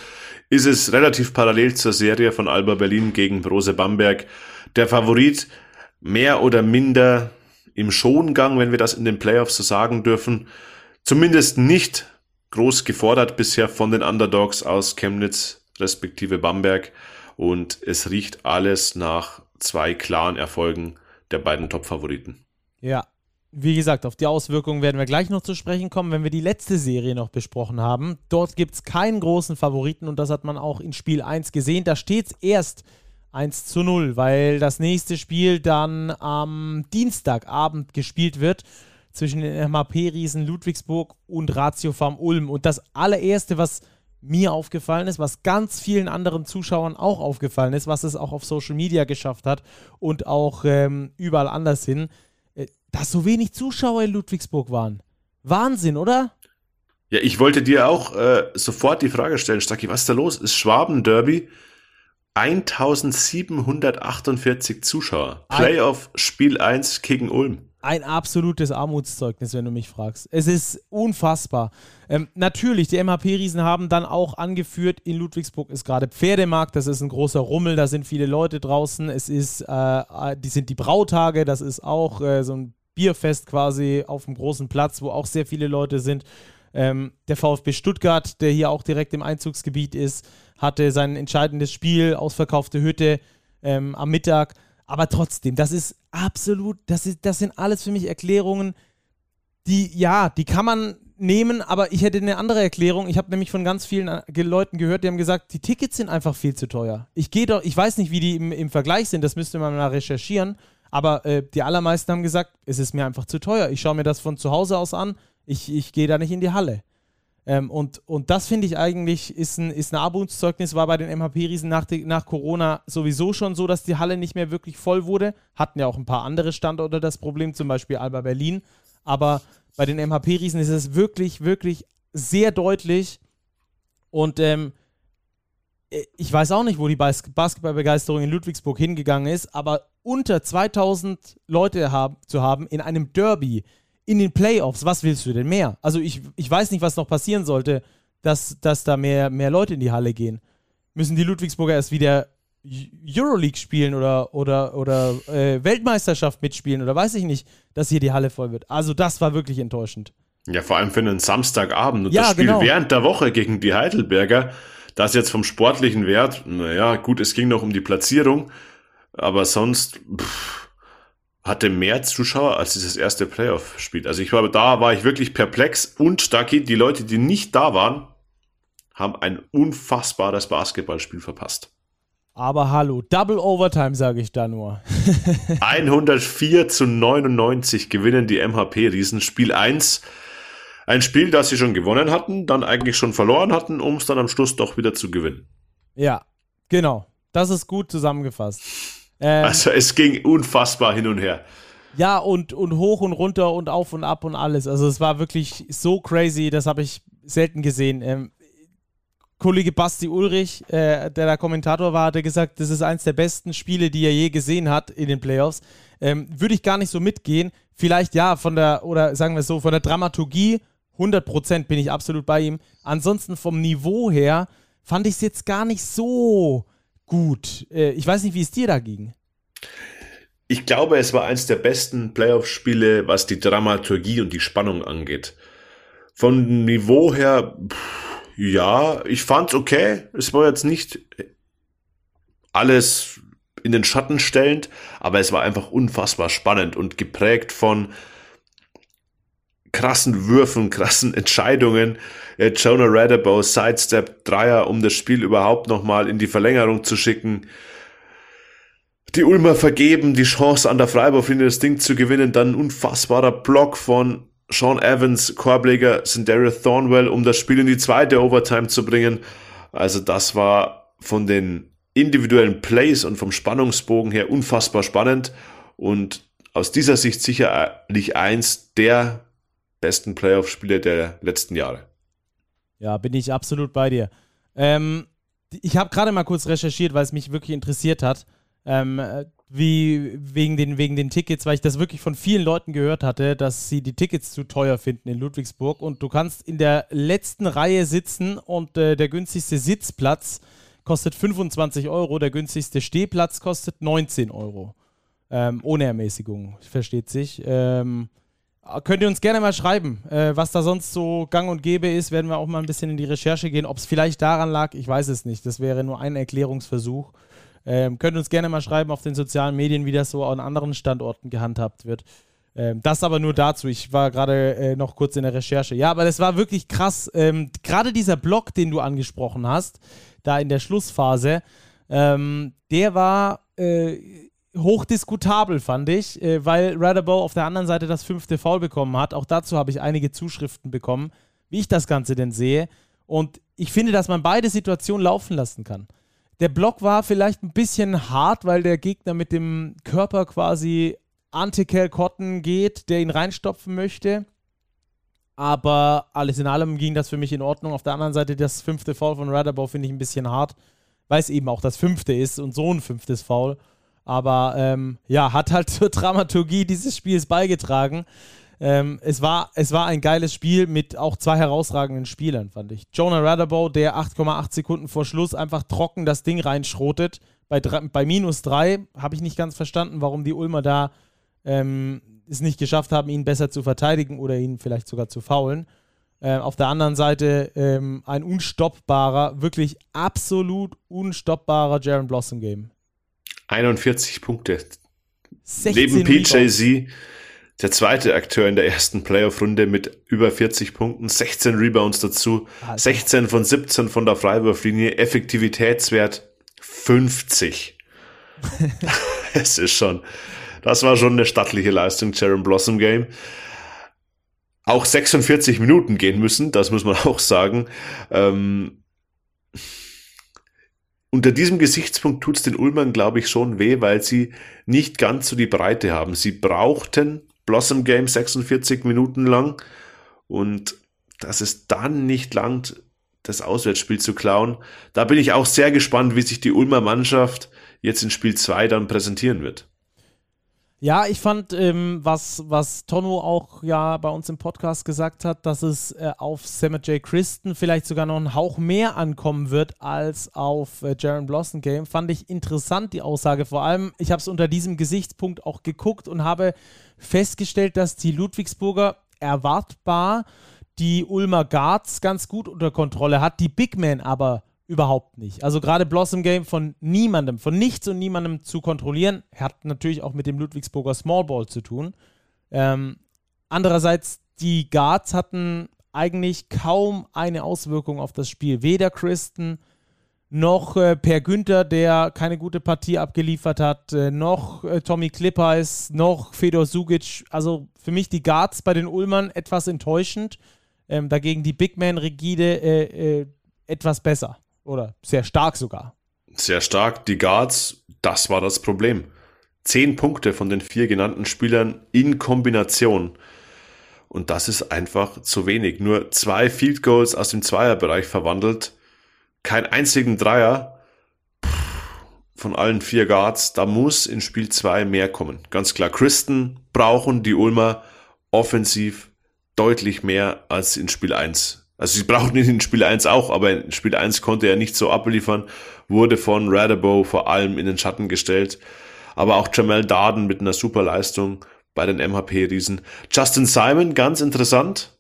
ist es relativ parallel zur Serie von Alba Berlin gegen Brose Bamberg. Der Favorit mehr oder minder im Schongang, wenn wir das in den Playoffs so sagen dürfen. Zumindest nicht groß gefordert bisher von den Underdogs aus Chemnitz respektive Bamberg. Und es riecht alles nach zwei klaren Erfolgen der beiden Top-Favoriten. Ja, wie gesagt, auf die Auswirkungen werden wir gleich noch zu sprechen kommen, wenn wir die letzte Serie noch besprochen haben. Dort gibt es keinen großen Favoriten und das hat man auch in Spiel 1 gesehen. Da steht es erst 1 zu 0, weil das nächste Spiel dann am Dienstagabend gespielt wird zwischen den MHP-Riesen Ludwigsburg und Ratio Farm Ulm. Und das allererste, was mir aufgefallen ist, was ganz vielen anderen Zuschauern auch aufgefallen ist, was es auch auf Social Media geschafft hat und auch ähm, überall anders hin, dass so wenig Zuschauer in Ludwigsburg waren. Wahnsinn, oder? Ja, ich wollte dir auch äh, sofort die Frage stellen, Stacki, was ist da los? Ist Schwaben-Derby 1748 Zuschauer. Playoff Spiel 1 gegen Ulm. Ein absolutes Armutszeugnis, wenn du mich fragst. Es ist unfassbar. Ähm, natürlich, die MHP-Riesen haben dann auch angeführt, in Ludwigsburg ist gerade Pferdemarkt, das ist ein großer Rummel, da sind viele Leute draußen. Es ist, äh, die sind die Brautage, das ist auch äh, so ein Bierfest quasi auf dem großen Platz, wo auch sehr viele Leute sind. Ähm, der VfB Stuttgart, der hier auch direkt im Einzugsgebiet ist, hatte sein entscheidendes Spiel, ausverkaufte Hütte ähm, am Mittag. Aber trotzdem, das ist absolut, das, ist, das sind alles für mich Erklärungen, die, ja, die kann man nehmen, aber ich hätte eine andere Erklärung. Ich habe nämlich von ganz vielen äh, Leuten gehört, die haben gesagt, die Tickets sind einfach viel zu teuer. Ich gehe doch, ich weiß nicht, wie die im, im Vergleich sind, das müsste man mal recherchieren, aber äh, die allermeisten haben gesagt, es ist mir einfach zu teuer. Ich schaue mir das von zu Hause aus an, ich, ich gehe da nicht in die Halle. Ähm, und, und das finde ich eigentlich ist ein, ist ein Armutszeugnis, war bei den MHP-Riesen nach, nach Corona sowieso schon so, dass die Halle nicht mehr wirklich voll wurde. Hatten ja auch ein paar andere Standorte das Problem, zum Beispiel Alba Berlin. Aber bei den MHP-Riesen ist es wirklich, wirklich sehr deutlich. Und ähm, ich weiß auch nicht, wo die Bas Basketballbegeisterung in Ludwigsburg hingegangen ist, aber unter 2000 Leute haben, zu haben in einem Derby, in den Playoffs, was willst du denn mehr? Also ich, ich weiß nicht, was noch passieren sollte, dass, dass da mehr, mehr Leute in die Halle gehen. Müssen die Ludwigsburger erst wieder Euroleague spielen oder, oder, oder äh, Weltmeisterschaft mitspielen oder weiß ich nicht, dass hier die Halle voll wird. Also das war wirklich enttäuschend. Ja, vor allem für einen Samstagabend und ja, das Spiel genau. während der Woche gegen die Heidelberger, das jetzt vom sportlichen Wert, naja, gut, es ging noch um die Platzierung, aber sonst, pff, hatte mehr Zuschauer als dieses erste Playoff-Spiel. Also ich war da, war ich wirklich perplex und Stucky, die Leute, die nicht da waren, haben ein unfassbares Basketballspiel verpasst. Aber hallo, Double Overtime sage ich da nur. 104 zu 99 gewinnen die MHP-Riesen Spiel 1. Ein Spiel, das sie schon gewonnen hatten, dann eigentlich schon verloren hatten, um es dann am Schluss doch wieder zu gewinnen. Ja, genau. Das ist gut zusammengefasst. Ähm, also es ging unfassbar hin und her. Ja, und, und hoch und runter und auf und ab und alles. Also es war wirklich so crazy, das habe ich selten gesehen. Ähm, Kollege Basti Ulrich, äh, der da Kommentator war, hatte gesagt, das ist eins der besten Spiele, die er je gesehen hat in den Playoffs. Ähm, Würde ich gar nicht so mitgehen. Vielleicht ja, von der, oder sagen wir es so, von der Dramaturgie, 100% bin ich absolut bei ihm. Ansonsten vom Niveau her fand ich es jetzt gar nicht so gut. Äh, ich weiß nicht, wie es dir da ging. Ich glaube, es war eins der besten Playoff-Spiele, was die Dramaturgie und die Spannung angeht. Von Niveau her, pff, ja, ich fand's okay. Es war jetzt nicht alles in den Schatten stellend, aber es war einfach unfassbar spannend und geprägt von krassen Würfen, krassen Entscheidungen. Äh, Jonah Radabow Sidestep Dreier, um das Spiel überhaupt nochmal in die Verlängerung zu schicken. Die Ulmer vergeben die Chance an der Freiburg-Linie das Ding zu gewinnen. Dann ein unfassbarer Block von Sean Evans, Korbleger, Sindarius Thornwell, um das Spiel in die zweite Overtime zu bringen. Also das war von den individuellen Plays und vom Spannungsbogen her unfassbar spannend und aus dieser Sicht sicherlich eins der besten Playoff-Spiele der letzten Jahre. Ja, bin ich absolut bei dir. Ähm, ich habe gerade mal kurz recherchiert, weil es mich wirklich interessiert hat, ähm, wie wegen den, wegen den Tickets, weil ich das wirklich von vielen Leuten gehört hatte, dass sie die Tickets zu teuer finden in Ludwigsburg. Und du kannst in der letzten Reihe sitzen und äh, der günstigste Sitzplatz kostet 25 Euro, der günstigste Stehplatz kostet 19 Euro. Ähm, ohne Ermäßigung, versteht sich. Ähm, Könnt ihr uns gerne mal schreiben, äh, was da sonst so gang und gäbe ist. Werden wir auch mal ein bisschen in die Recherche gehen. Ob es vielleicht daran lag, ich weiß es nicht. Das wäre nur ein Erklärungsversuch. Ähm, könnt uns gerne mal schreiben auf den sozialen Medien, wie das so an anderen Standorten gehandhabt wird. Ähm, das aber nur dazu. Ich war gerade äh, noch kurz in der Recherche. Ja, aber das war wirklich krass. Ähm, gerade dieser Block, den du angesprochen hast, da in der Schlussphase, ähm, der war. Äh, hochdiskutabel, fand ich, äh, weil Radabow auf der anderen Seite das fünfte Foul bekommen hat. Auch dazu habe ich einige Zuschriften bekommen, wie ich das Ganze denn sehe. Und ich finde, dass man beide Situationen laufen lassen kann. Der Block war vielleicht ein bisschen hart, weil der Gegner mit dem Körper quasi Antical Cotton geht, der ihn reinstopfen möchte. Aber alles in allem ging das für mich in Ordnung. Auf der anderen Seite, das fünfte Foul von Radabow finde ich ein bisschen hart, weil es eben auch das fünfte ist und so ein fünftes Foul. Aber ähm, ja, hat halt zur Dramaturgie dieses Spiels beigetragen. Ähm, es, war, es war ein geiles Spiel mit auch zwei herausragenden Spielern, fand ich. Jonah Radabow, der 8,8 Sekunden vor Schluss einfach trocken das Ding reinschrotet. Bei, bei minus drei habe ich nicht ganz verstanden, warum die Ulmer da ähm, es nicht geschafft haben, ihn besser zu verteidigen oder ihn vielleicht sogar zu faulen. Äh, auf der anderen Seite ähm, ein unstoppbarer, wirklich absolut unstoppbarer Jaron Blossom Game. 41 Punkte. Neben PJZ der zweite Akteur in der ersten Playoff-Runde mit über 40 Punkten, 16 Rebounds dazu, Alter. 16 von 17 von der Freiwurflinie, Effektivitätswert 50. es ist schon, das war schon eine stattliche Leistung, Jaron Blossom Game. Auch 46 Minuten gehen müssen, das muss man auch sagen. Ähm, unter diesem Gesichtspunkt tut es den Ulmern, glaube ich, schon weh, weil sie nicht ganz so die Breite haben. Sie brauchten Blossom Game 46 Minuten lang und dass es dann nicht langt, das Auswärtsspiel zu klauen. Da bin ich auch sehr gespannt, wie sich die Ulmer Mannschaft jetzt in Spiel 2 dann präsentieren wird. Ja, ich fand, ähm, was, was Tono auch ja bei uns im Podcast gesagt hat, dass es äh, auf Sammy J. Christen vielleicht sogar noch einen Hauch mehr ankommen wird als auf äh, Jaron Blossom Game, fand ich interessant, die Aussage. Vor allem, ich habe es unter diesem Gesichtspunkt auch geguckt und habe festgestellt, dass die Ludwigsburger erwartbar die Ulmer Guards ganz gut unter Kontrolle hat, die Big Men aber überhaupt nicht. Also gerade Blossom Game von niemandem, von nichts und niemandem zu kontrollieren, hat natürlich auch mit dem Ludwigsburger Small Ball zu tun. Ähm, andererseits, die Guards hatten eigentlich kaum eine Auswirkung auf das Spiel. Weder Christen noch äh, Per Günther, der keine gute Partie abgeliefert hat, äh, noch äh, Tommy Klippeis, noch Fedor Sugic. Also für mich die Guards bei den Ulmern etwas enttäuschend. Ähm, dagegen die Big Man rigide äh, äh, etwas besser. Oder sehr stark sogar. Sehr stark. Die Guards, das war das Problem. Zehn Punkte von den vier genannten Spielern in Kombination. Und das ist einfach zu wenig. Nur zwei Field Goals aus dem Zweierbereich verwandelt. Kein einzigen Dreier von allen vier Guards. Da muss in Spiel zwei mehr kommen. Ganz klar. Christen brauchen die Ulmer offensiv deutlich mehr als in Spiel eins. Also sie brauchten ihn in Spiel 1 auch, aber in Spiel 1 konnte er nicht so abliefern, wurde von Radabow vor allem in den Schatten gestellt. Aber auch Jamel Darden mit einer super Leistung bei den MHP-Riesen. Justin Simon, ganz interessant,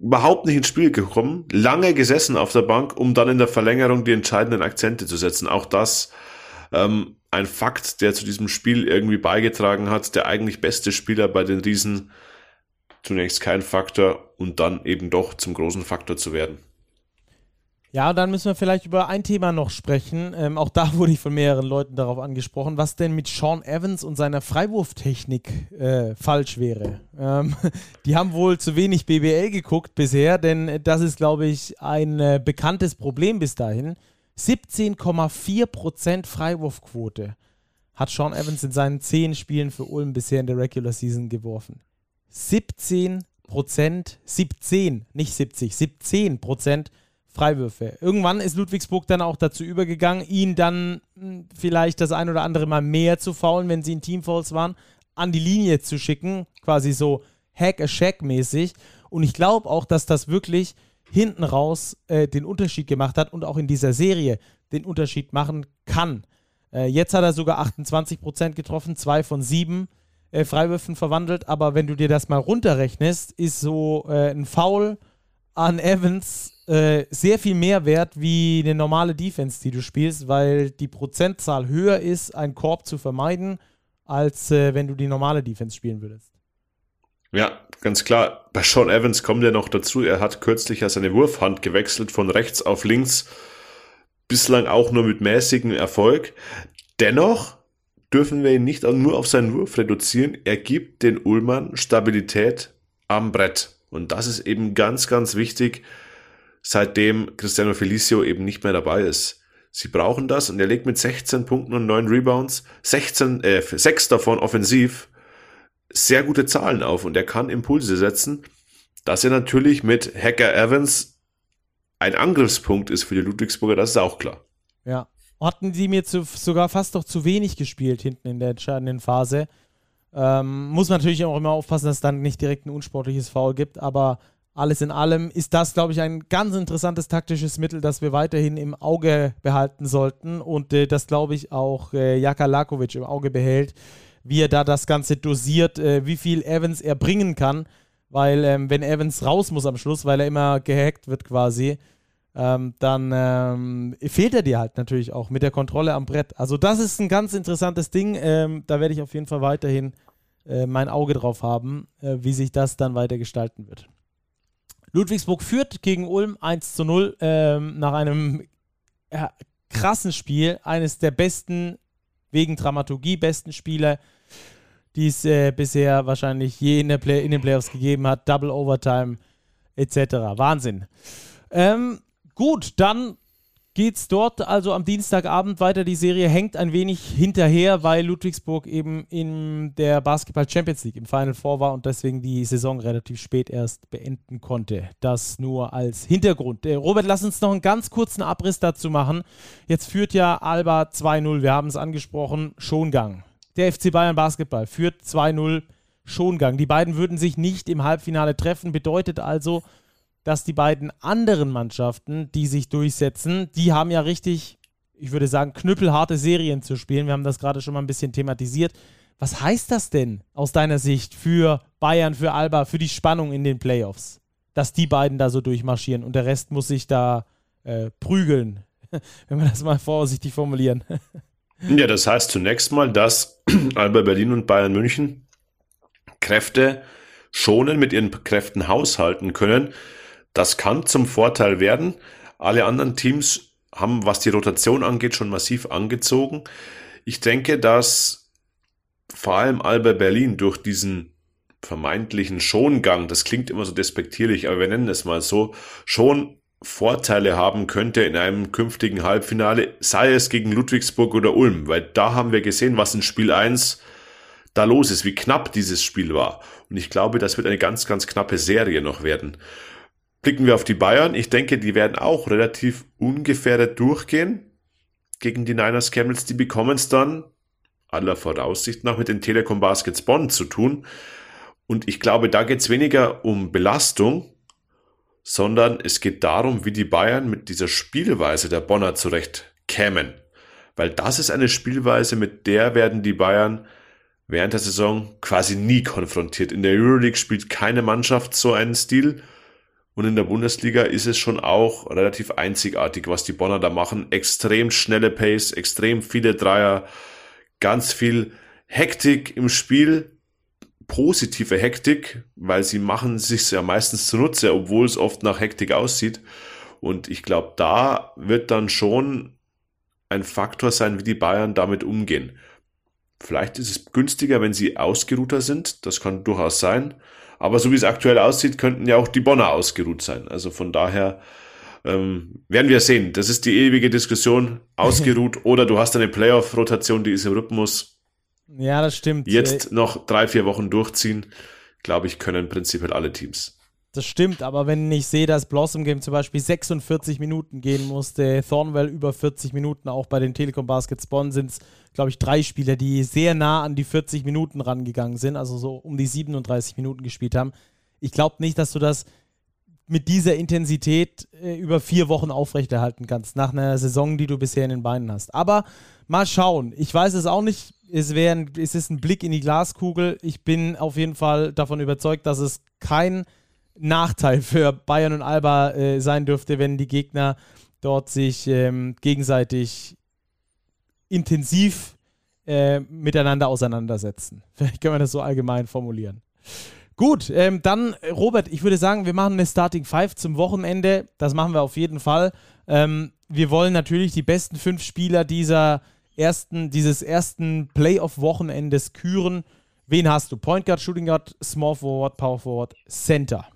überhaupt nicht ins Spiel gekommen, lange gesessen auf der Bank, um dann in der Verlängerung die entscheidenden Akzente zu setzen. Auch das ähm, ein Fakt, der zu diesem Spiel irgendwie beigetragen hat. Der eigentlich beste Spieler bei den Riesen zunächst kein Faktor und dann eben doch zum großen Faktor zu werden. Ja, dann müssen wir vielleicht über ein Thema noch sprechen. Ähm, auch da wurde ich von mehreren Leuten darauf angesprochen, was denn mit Sean Evans und seiner Freiwurftechnik äh, falsch wäre. Ähm, die haben wohl zu wenig BBL geguckt bisher, denn das ist, glaube ich, ein äh, bekanntes Problem bis dahin. 17,4% Freiwurfquote hat Sean Evans in seinen zehn Spielen für Ulm bisher in der Regular Season geworfen. 17 Prozent, 17, nicht 70, 17 Prozent Freiwürfe. Irgendwann ist Ludwigsburg dann auch dazu übergegangen, ihn dann hm, vielleicht das ein oder andere Mal mehr zu faulen, wenn sie in Teamfalls waren, an die Linie zu schicken, quasi so Hack-a-Shack-mäßig. Und ich glaube auch, dass das wirklich hinten raus äh, den Unterschied gemacht hat und auch in dieser Serie den Unterschied machen kann. Äh, jetzt hat er sogar 28% getroffen, zwei von sieben äh, Freiwürfen verwandelt, aber wenn du dir das mal runterrechnest, ist so äh, ein Foul an Evans äh, sehr viel mehr wert wie eine normale Defense, die du spielst, weil die Prozentzahl höher ist, einen Korb zu vermeiden, als äh, wenn du die normale Defense spielen würdest. Ja, ganz klar. Bei Sean Evans kommt ja noch dazu, er hat kürzlich ja seine Wurfhand gewechselt von rechts auf links. Bislang auch nur mit mäßigem Erfolg. Dennoch dürfen wir ihn nicht nur auf seinen Wurf reduzieren. Er gibt den Ulmern Stabilität am Brett. Und das ist eben ganz, ganz wichtig, seitdem Cristiano Felicio eben nicht mehr dabei ist. Sie brauchen das und er legt mit 16 Punkten und 9 Rebounds, 16, äh, 6 davon offensiv, sehr gute Zahlen auf und er kann Impulse setzen, dass er natürlich mit Hacker Evans ein Angriffspunkt ist für die Ludwigsburger, das ist auch klar. Ja, hatten sie mir zu, sogar fast noch zu wenig gespielt hinten in der entscheidenden Phase. Ähm, muss man natürlich auch immer aufpassen, dass es dann nicht direkt ein unsportliches Foul gibt, aber alles in allem ist das, glaube ich, ein ganz interessantes taktisches Mittel, das wir weiterhin im Auge behalten sollten und äh, das, glaube ich, auch äh, Jaka Lakovic im Auge behält, wie er da das Ganze dosiert, äh, wie viel Evans er bringen kann, weil ähm, wenn Evans raus muss am Schluss, weil er immer gehackt wird quasi, ähm, dann ähm, fehlt er dir halt natürlich auch mit der Kontrolle am Brett. Also das ist ein ganz interessantes Ding. Ähm, da werde ich auf jeden Fall weiterhin äh, mein Auge drauf haben, äh, wie sich das dann weiter gestalten wird. Ludwigsburg führt gegen Ulm 1 zu 0 ähm, nach einem äh, krassen Spiel. Eines der besten, wegen Dramaturgie, besten Spiele, die es äh, bisher wahrscheinlich je in, der Play in den Playoffs gegeben hat. Double Overtime etc. Wahnsinn. Ähm, Gut, dann geht es dort also am Dienstagabend weiter. Die Serie hängt ein wenig hinterher, weil Ludwigsburg eben in der Basketball Champions League im Final Four war und deswegen die Saison relativ spät erst beenden konnte. Das nur als Hintergrund. Äh, Robert, lass uns noch einen ganz kurzen Abriss dazu machen. Jetzt führt ja Alba 2-0, wir haben es angesprochen, Schongang. Der FC Bayern Basketball führt 2-0 Schongang. Die beiden würden sich nicht im Halbfinale treffen, bedeutet also, dass die beiden anderen Mannschaften, die sich durchsetzen, die haben ja richtig, ich würde sagen, knüppelharte Serien zu spielen. Wir haben das gerade schon mal ein bisschen thematisiert. Was heißt das denn aus deiner Sicht für Bayern, für Alba, für die Spannung in den Playoffs? Dass die beiden da so durchmarschieren und der Rest muss sich da äh, prügeln, wenn wir das mal vorsichtig formulieren. ja, das heißt zunächst mal, dass Alba Berlin und Bayern München Kräfte schonen, mit ihren Kräften haushalten können. Das kann zum Vorteil werden. Alle anderen Teams haben, was die Rotation angeht, schon massiv angezogen. Ich denke, dass vor allem Alba Berlin durch diesen vermeintlichen Schongang, das klingt immer so despektierlich, aber wir nennen es mal so, schon Vorteile haben könnte in einem künftigen Halbfinale, sei es gegen Ludwigsburg oder Ulm, weil da haben wir gesehen, was in Spiel 1 da los ist, wie knapp dieses Spiel war. Und ich glaube, das wird eine ganz, ganz knappe Serie noch werden. Blicken wir auf die Bayern. Ich denke, die werden auch relativ ungefährdet durchgehen gegen die Niners Camels. Die bekommen es dann aller Voraussicht nach mit den Telekom Baskets Bonn zu tun. Und ich glaube, da geht es weniger um Belastung, sondern es geht darum, wie die Bayern mit dieser Spielweise der Bonner zurecht kämen. Weil das ist eine Spielweise, mit der werden die Bayern während der Saison quasi nie konfrontiert. In der Euroleague spielt keine Mannschaft so einen Stil und in der Bundesliga ist es schon auch relativ einzigartig, was die Bonner da machen. Extrem schnelle Pace, extrem viele Dreier, ganz viel Hektik im Spiel, positive Hektik, weil sie machen sich ja meistens zunutze, obwohl es oft nach Hektik aussieht. Und ich glaube, da wird dann schon ein Faktor sein, wie die Bayern damit umgehen. Vielleicht ist es günstiger, wenn sie ausgeruhter sind. Das kann durchaus sein. Aber so wie es aktuell aussieht, könnten ja auch die Bonner ausgeruht sein. Also von daher ähm, werden wir sehen. Das ist die ewige Diskussion. Ausgeruht oder du hast eine Playoff-Rotation, die ist im Rhythmus. Ja, das stimmt. Jetzt noch drei, vier Wochen durchziehen, glaube ich, können prinzipiell alle Teams. Das stimmt, aber wenn ich sehe, dass Blossom Game zum Beispiel 46 Minuten gehen musste, Thornwell über 40 Minuten, auch bei den Telekom Baskets Bonn sind es glaube ich, drei Spieler, die sehr nah an die 40 Minuten rangegangen sind, also so um die 37 Minuten gespielt haben. Ich glaube nicht, dass du das mit dieser Intensität äh, über vier Wochen aufrechterhalten kannst, nach einer Saison, die du bisher in den Beinen hast. Aber mal schauen. Ich weiß es auch nicht. Es, ein, es ist ein Blick in die Glaskugel. Ich bin auf jeden Fall davon überzeugt, dass es kein Nachteil für Bayern und Alba äh, sein dürfte, wenn die Gegner dort sich ähm, gegenseitig intensiv äh, miteinander auseinandersetzen. Vielleicht können wir das so allgemein formulieren. Gut, ähm, dann, Robert, ich würde sagen, wir machen eine Starting Five zum Wochenende. Das machen wir auf jeden Fall. Ähm, wir wollen natürlich die besten fünf Spieler dieser ersten, dieses ersten Playoff-Wochenendes küren. Wen hast du? Point Guard, Shooting Guard, Small Forward, Power Forward, Center.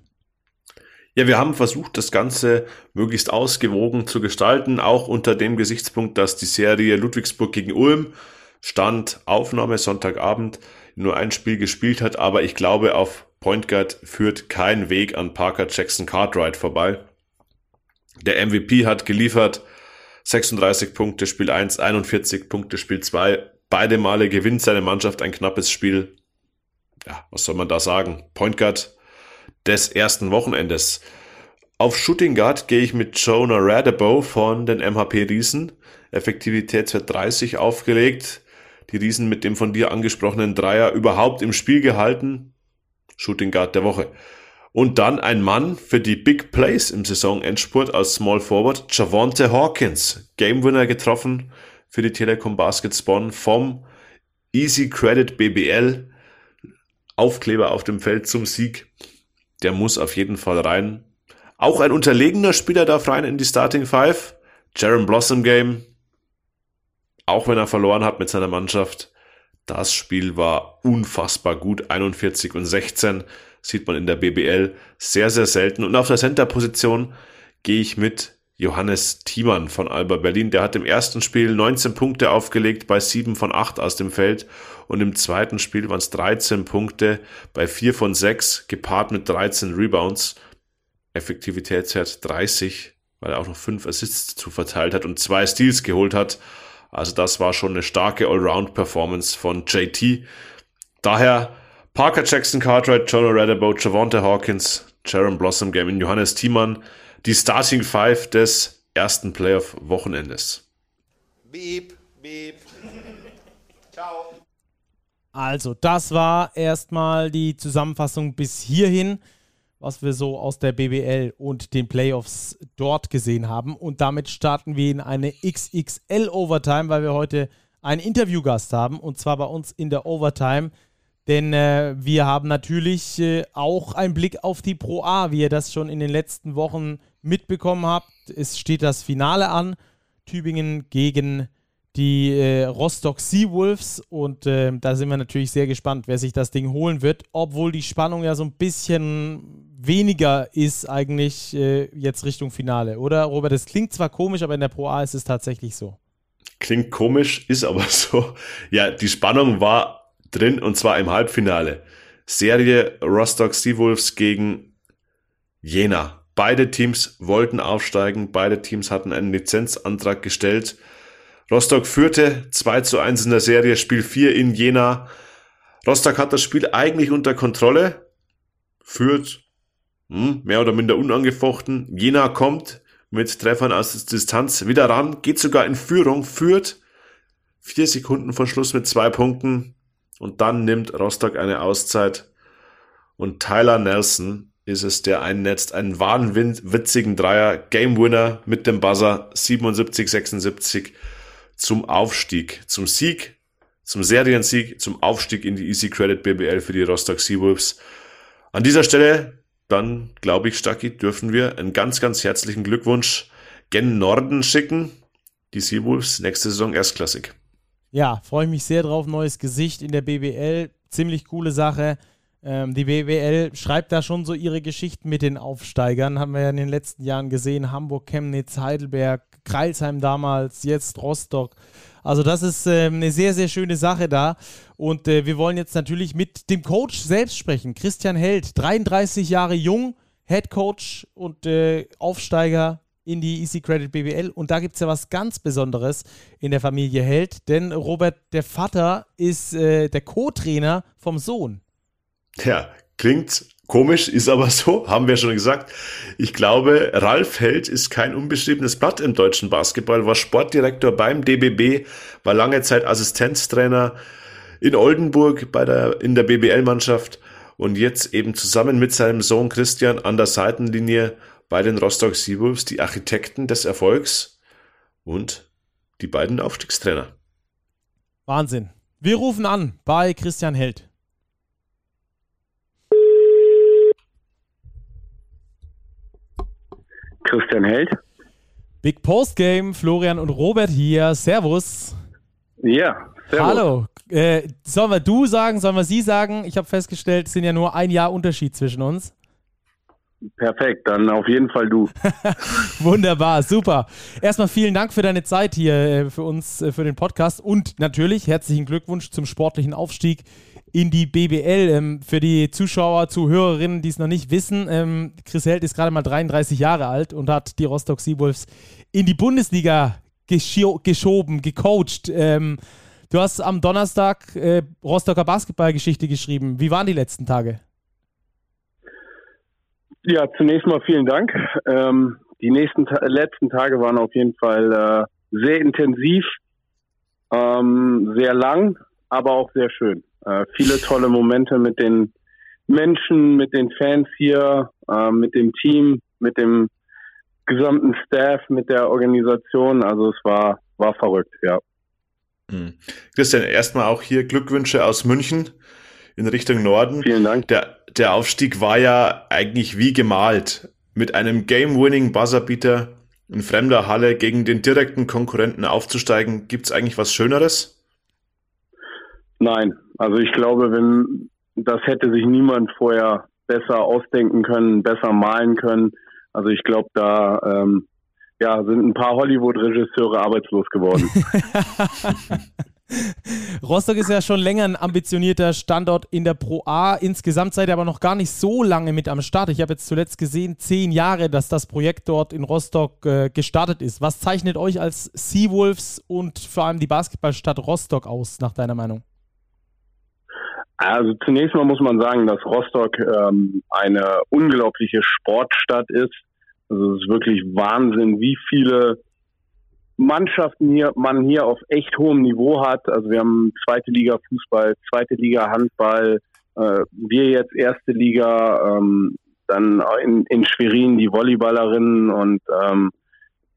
Ja, wir haben versucht, das Ganze möglichst ausgewogen zu gestalten, auch unter dem Gesichtspunkt, dass die Serie Ludwigsburg gegen Ulm Stand Aufnahme Sonntagabend nur ein Spiel gespielt hat, aber ich glaube, auf Point Guard führt kein Weg an Parker Jackson Cartwright vorbei. Der MVP hat geliefert 36 Punkte Spiel 1, 41 Punkte Spiel 2. Beide Male gewinnt seine Mannschaft ein knappes Spiel. Ja, was soll man da sagen? Point Guard des ersten Wochenendes. Auf Shooting Guard gehe ich mit Jonah Radebow von den MHP Riesen. Effektivitätswert 30 aufgelegt. Die Riesen mit dem von dir angesprochenen Dreier überhaupt im Spiel gehalten. Shooting Guard der Woche. Und dann ein Mann für die Big Plays im Saisonendspurt als Small Forward, Javonte Hawkins. Game Winner getroffen für die Telekom Baskets Bonn vom Easy Credit BBL. Aufkleber auf dem Feld zum Sieg. Der muss auf jeden Fall rein. Auch ein unterlegener Spieler darf rein in die Starting Five. Jaron Blossom Game. Auch wenn er verloren hat mit seiner Mannschaft. Das Spiel war unfassbar gut. 41 und 16 sieht man in der BBL sehr, sehr selten. Und auf der Center-Position gehe ich mit Johannes Thiemann von Alba Berlin. Der hat im ersten Spiel 19 Punkte aufgelegt bei 7 von 8 aus dem Feld. Und im zweiten Spiel waren es 13 Punkte bei 4 von 6, gepaart mit 13 Rebounds. Effektivitätswert 30, weil er auch noch 5 Assists zu verteilt hat und zwei Steals geholt hat. Also das war schon eine starke Allround-Performance von JT. Daher Parker Jackson Cartwright, John Redabo, Javonte Hawkins, Jaron Blossom Game in Johannes Thiemann, die Starting Five des ersten Playoff-Wochenendes. Beep, beep. Ciao. Also, das war erstmal die Zusammenfassung bis hierhin, was wir so aus der BBL und den Playoffs dort gesehen haben. Und damit starten wir in eine XXL Overtime, weil wir heute einen Interviewgast haben und zwar bei uns in der Overtime denn äh, wir haben natürlich äh, auch einen Blick auf die Pro A, wie ihr das schon in den letzten Wochen mitbekommen habt. Es steht das Finale an. Tübingen gegen die äh, Rostock Seawolves. Und äh, da sind wir natürlich sehr gespannt, wer sich das Ding holen wird. Obwohl die Spannung ja so ein bisschen weniger ist eigentlich äh, jetzt Richtung Finale. Oder Robert, das klingt zwar komisch, aber in der Pro A ist es tatsächlich so. Klingt komisch, ist aber so. Ja, die Spannung war drin und zwar im Halbfinale. Serie Rostock Seawolves gegen Jena. Beide Teams wollten aufsteigen, beide Teams hatten einen Lizenzantrag gestellt. Rostock führte 2 zu 1 in der Serie, Spiel 4 in Jena. Rostock hat das Spiel eigentlich unter Kontrolle, führt hm, mehr oder minder unangefochten. Jena kommt mit Treffern aus Distanz wieder ran, geht sogar in Führung, führt vier Sekunden vor Schluss mit zwei Punkten. Und dann nimmt Rostock eine Auszeit und Tyler Nelson ist es, der einnetzt einen wahnwitzigen Dreier, Game Winner mit dem Buzzer 77-76 zum Aufstieg, zum Sieg, zum Seriensieg, zum Aufstieg in die Easy Credit BBL für die Rostock Seawolves. An dieser Stelle, dann glaube ich, Stacki, dürfen wir einen ganz, ganz herzlichen Glückwunsch gen Norden schicken. Die Seawolves nächste Saison erstklassig. Ja, freue ich mich sehr drauf. Neues Gesicht in der BBL. Ziemlich coole Sache. Ähm, die BBL schreibt da schon so ihre Geschichten mit den Aufsteigern. Haben wir ja in den letzten Jahren gesehen. Hamburg, Chemnitz, Heidelberg, Kreilsheim damals, jetzt Rostock. Also das ist äh, eine sehr, sehr schöne Sache da. Und äh, wir wollen jetzt natürlich mit dem Coach selbst sprechen. Christian Held, 33 Jahre jung, Head Coach und äh, Aufsteiger in die Easy Credit BBL. Und da gibt es ja was ganz Besonderes in der Familie Held, denn Robert, der Vater, ist äh, der Co-Trainer vom Sohn. Ja, klingt komisch, ist aber so, haben wir schon gesagt. Ich glaube, Ralf Held ist kein unbeschriebenes Blatt im deutschen Basketball, war Sportdirektor beim DBB, war lange Zeit Assistenztrainer in Oldenburg bei der, in der BBL-Mannschaft und jetzt eben zusammen mit seinem Sohn Christian an der Seitenlinie bei den Rostock Seawolves die Architekten des Erfolgs und die beiden Aufstiegstrainer. Wahnsinn. Wir rufen an bei Christian Held. Christian Held. Big Post Game, Florian und Robert hier. Servus. Ja, servus. Hallo. Äh, sollen wir du sagen, sollen wir sie sagen? Ich habe festgestellt, es sind ja nur ein Jahr Unterschied zwischen uns. perfekt. Dann auf jeden Fall du. Wunderbar, super. Erstmal vielen Dank für deine Zeit hier äh, für uns, äh, für den Podcast und natürlich herzlichen Glückwunsch zum sportlichen Aufstieg in die BBL. Ähm, für die Zuschauer, Zuhörerinnen, die es noch nicht wissen, ähm, Chris Held ist gerade mal 33 Jahre alt und hat die Rostock Seawolves in die Bundesliga geschoben, gecoacht. Ähm, du hast am Donnerstag äh, Rostocker Basketballgeschichte geschrieben. Wie waren die letzten Tage? Ja, zunächst mal vielen Dank. Ähm, die nächsten letzten Tage waren auf jeden Fall äh, sehr intensiv, ähm, sehr lang, aber auch sehr schön. Äh, viele tolle Momente mit den Menschen, mit den Fans hier, äh, mit dem Team, mit dem gesamten Staff, mit der Organisation. Also es war, war verrückt, ja. Hm. Christian, erstmal auch hier Glückwünsche aus München in Richtung Norden. Vielen Dank. Der, der Aufstieg war ja eigentlich wie gemalt. Mit einem Game-Winning Buzzerbeater in fremder Halle gegen den direkten Konkurrenten aufzusteigen, gibt es eigentlich was Schöneres? Nein, also ich glaube, wenn das hätte sich niemand vorher besser ausdenken können, besser malen können. Also ich glaube, da ähm, ja, sind ein paar Hollywood-Regisseure arbeitslos geworden. Rostock ist ja schon länger ein ambitionierter Standort in der Pro A. Insgesamt seid ihr aber noch gar nicht so lange mit am Start. Ich habe jetzt zuletzt gesehen, zehn Jahre, dass das Projekt dort in Rostock äh, gestartet ist. Was zeichnet euch als Seawolves und vor allem die Basketballstadt Rostock aus, nach deiner Meinung? Also zunächst mal muss man sagen, dass Rostock ähm, eine unglaubliche Sportstadt ist. Also es ist wirklich Wahnsinn, wie viele Mannschaften hier, man hier auf echt hohem Niveau hat. Also wir haben zweite Liga Fußball, zweite Liga Handball, äh, wir jetzt erste Liga, ähm, dann in, in Schwerin die Volleyballerinnen und ähm,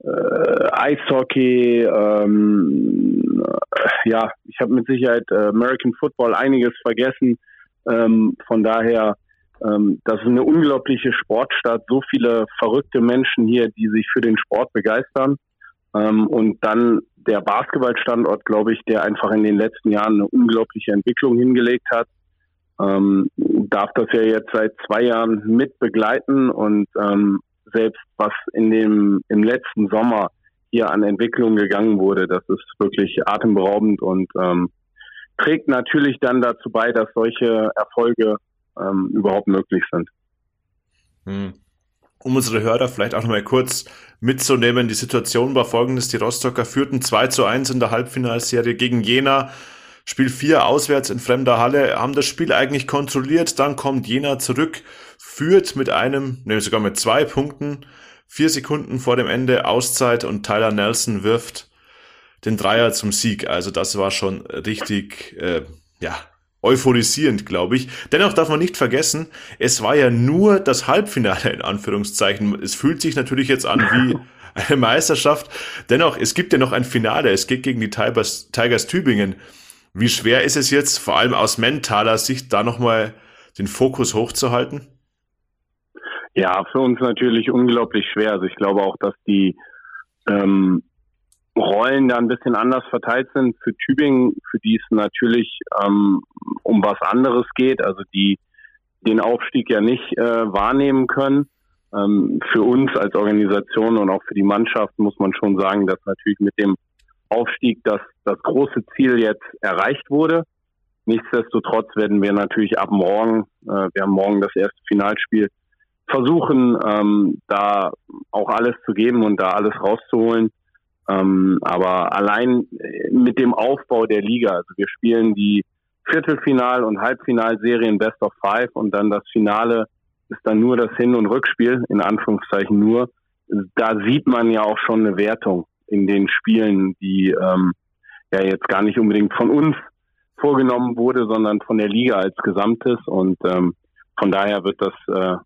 äh, Eishockey, ähm, äh, ja, ich habe mit Sicherheit äh, American Football einiges vergessen. Ähm, von daher, ähm, das ist eine unglaubliche Sportstadt, so viele verrückte Menschen hier, die sich für den Sport begeistern. Ähm, und dann der Basketballstandort, glaube ich, der einfach in den letzten Jahren eine unglaubliche Entwicklung hingelegt hat. Ähm, darf das ja jetzt seit zwei Jahren mit begleiten und ähm, selbst was in dem im letzten Sommer hier an Entwicklung gegangen wurde, das ist wirklich atemberaubend und ähm, trägt natürlich dann dazu bei, dass solche Erfolge ähm, überhaupt möglich sind. Hm um unsere Hörer vielleicht auch nochmal kurz mitzunehmen. Die Situation war folgendes. Die Rostocker führten 2 zu 1 in der Halbfinalserie gegen Jena. Spiel 4 auswärts in fremder Halle, haben das Spiel eigentlich kontrolliert. Dann kommt Jena zurück, führt mit einem, ne, sogar mit zwei Punkten. Vier Sekunden vor dem Ende Auszeit und Tyler Nelson wirft den Dreier zum Sieg. Also das war schon richtig, äh, ja, euphorisierend, glaube ich. Dennoch darf man nicht vergessen, es war ja nur das Halbfinale in Anführungszeichen. Es fühlt sich natürlich jetzt an wie eine Meisterschaft. Dennoch, es gibt ja noch ein Finale. Es geht gegen die Tigers, Tigers Tübingen. Wie schwer ist es jetzt, vor allem aus mentaler Sicht, da nochmal den Fokus hochzuhalten? Ja, für uns natürlich unglaublich schwer. Also ich glaube auch, dass die ähm, Rollen da ein bisschen anders verteilt sind. Für Tübingen, für die es natürlich ähm, um was anderes geht, also die den Aufstieg ja nicht äh, wahrnehmen können. Ähm, für uns als Organisation und auch für die Mannschaft muss man schon sagen, dass natürlich mit dem Aufstieg das, das große Ziel jetzt erreicht wurde. Nichtsdestotrotz werden wir natürlich ab morgen, äh, wir haben morgen das erste Finalspiel, versuchen, ähm, da auch alles zu geben und da alles rauszuholen. Ähm, aber allein mit dem Aufbau der Liga, also wir spielen die Viertelfinal- und Halbfinalserien Best of Five und dann das Finale ist dann nur das Hin- und Rückspiel, in Anführungszeichen nur. Da sieht man ja auch schon eine Wertung in den Spielen, die ähm, ja jetzt gar nicht unbedingt von uns vorgenommen wurde, sondern von der Liga als Gesamtes. Und ähm, von daher wird das äh,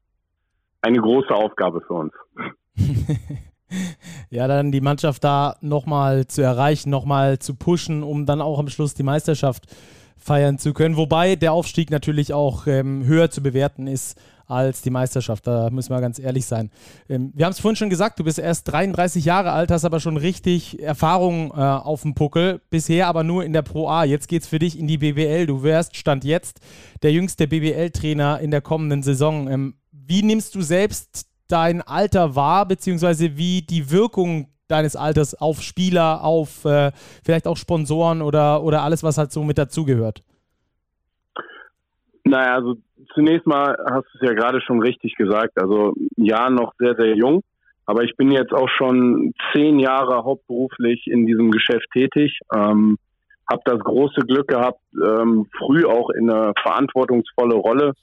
eine große Aufgabe für uns. ja, dann die Mannschaft da nochmal zu erreichen, nochmal zu pushen, um dann auch am Schluss die Meisterschaft feiern zu können. Wobei der Aufstieg natürlich auch ähm, höher zu bewerten ist als die Meisterschaft. Da müssen wir ganz ehrlich sein. Ähm, wir haben es vorhin schon gesagt, du bist erst 33 Jahre alt, hast aber schon richtig Erfahrung äh, auf dem Puckel. Bisher aber nur in der Pro A. Jetzt geht es für dich in die BWL. Du wärst, Stand jetzt, der jüngste BWL-Trainer in der kommenden Saison. Ähm, wie nimmst du selbst dein Alter wahr, beziehungsweise wie die Wirkung deines Alters auf Spieler, auf äh, vielleicht auch Sponsoren oder, oder alles, was halt so mit dazugehört? Naja, also zunächst mal hast du es ja gerade schon richtig gesagt. Also ja, noch sehr, sehr jung. Aber ich bin jetzt auch schon zehn Jahre hauptberuflich in diesem Geschäft tätig. Ähm, habe das große Glück gehabt, ähm, früh auch in eine verantwortungsvolle Rolle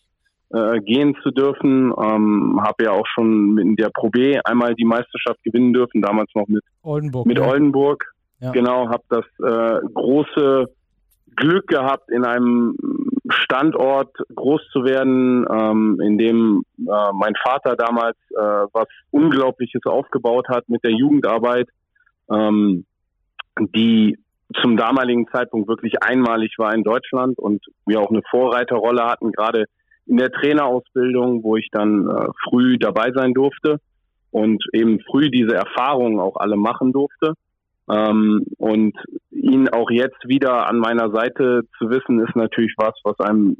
äh, gehen zu dürfen. Ähm, habe ja auch schon in der Pro B einmal die Meisterschaft gewinnen dürfen, damals noch mit Oldenburg. Mit ja. Oldenburg. Ja. Genau, habe das äh, große Glück gehabt, in einem Standort groß zu werden, ähm, in dem äh, mein Vater damals äh, was Unglaubliches aufgebaut hat mit der Jugendarbeit, ähm, die zum damaligen Zeitpunkt wirklich einmalig war in Deutschland und wir auch eine Vorreiterrolle hatten, gerade in der Trainerausbildung, wo ich dann äh, früh dabei sein durfte und eben früh diese Erfahrungen auch alle machen durfte. Ähm, und ihn auch jetzt wieder an meiner Seite zu wissen, ist natürlich was, was einem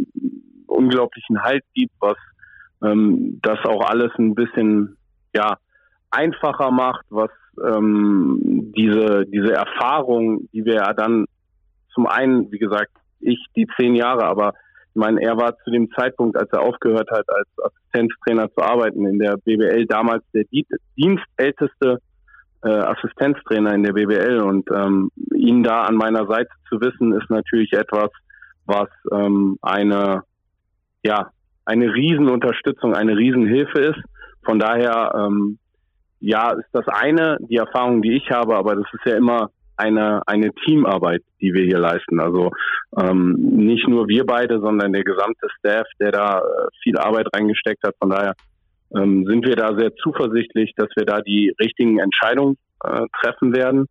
unglaublichen Halt gibt, was ähm, das auch alles ein bisschen ja einfacher macht, was ähm, diese diese Erfahrung, die wir ja dann zum einen, wie gesagt, ich die zehn Jahre, aber ich meine, er war zu dem Zeitpunkt, als er aufgehört hat, als Assistenztrainer zu arbeiten in der BBL, damals der dienstälteste äh, Assistenztrainer in der BBL und ähm, ihn da an meiner Seite zu wissen, ist natürlich etwas, was ähm, eine ja eine Riesenunterstützung, eine Riesenhilfe ist. Von daher ähm, ja ist das eine die Erfahrung, die ich habe, aber das ist ja immer eine, eine Teamarbeit, die wir hier leisten. Also ähm, nicht nur wir beide, sondern der gesamte Staff, der da äh, viel Arbeit reingesteckt hat. Von daher ähm, sind wir da sehr zuversichtlich, dass wir da die richtigen Entscheidungen äh, treffen werden.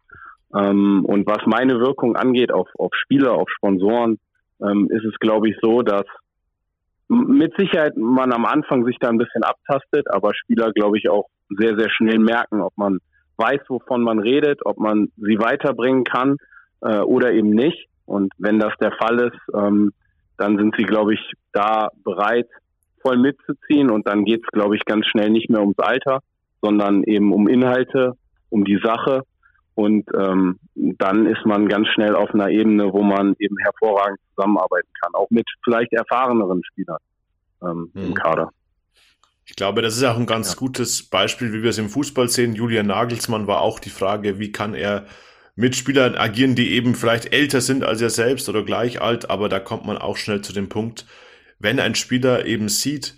Ähm, und was meine Wirkung angeht auf, auf Spieler, auf Sponsoren, ähm, ist es, glaube ich, so, dass mit Sicherheit man am Anfang sich da ein bisschen abtastet, aber Spieler, glaube ich, auch sehr, sehr schnell merken, ob man weiß, wovon man redet, ob man sie weiterbringen kann äh, oder eben nicht. Und wenn das der Fall ist, ähm, dann sind sie, glaube ich, da bereit, voll mitzuziehen. Und dann geht es, glaube ich, ganz schnell nicht mehr ums Alter, sondern eben um Inhalte, um die Sache. Und ähm, dann ist man ganz schnell auf einer Ebene, wo man eben hervorragend zusammenarbeiten kann, auch mit vielleicht erfahreneren Spielern ähm, mhm. im Kader. Ich glaube, das ist auch ein ganz ja. gutes Beispiel, wie wir es im Fußball sehen. Julian Nagelsmann war auch die Frage, wie kann er mit Spielern agieren, die eben vielleicht älter sind als er selbst oder gleich alt, aber da kommt man auch schnell zu dem Punkt, wenn ein Spieler eben sieht,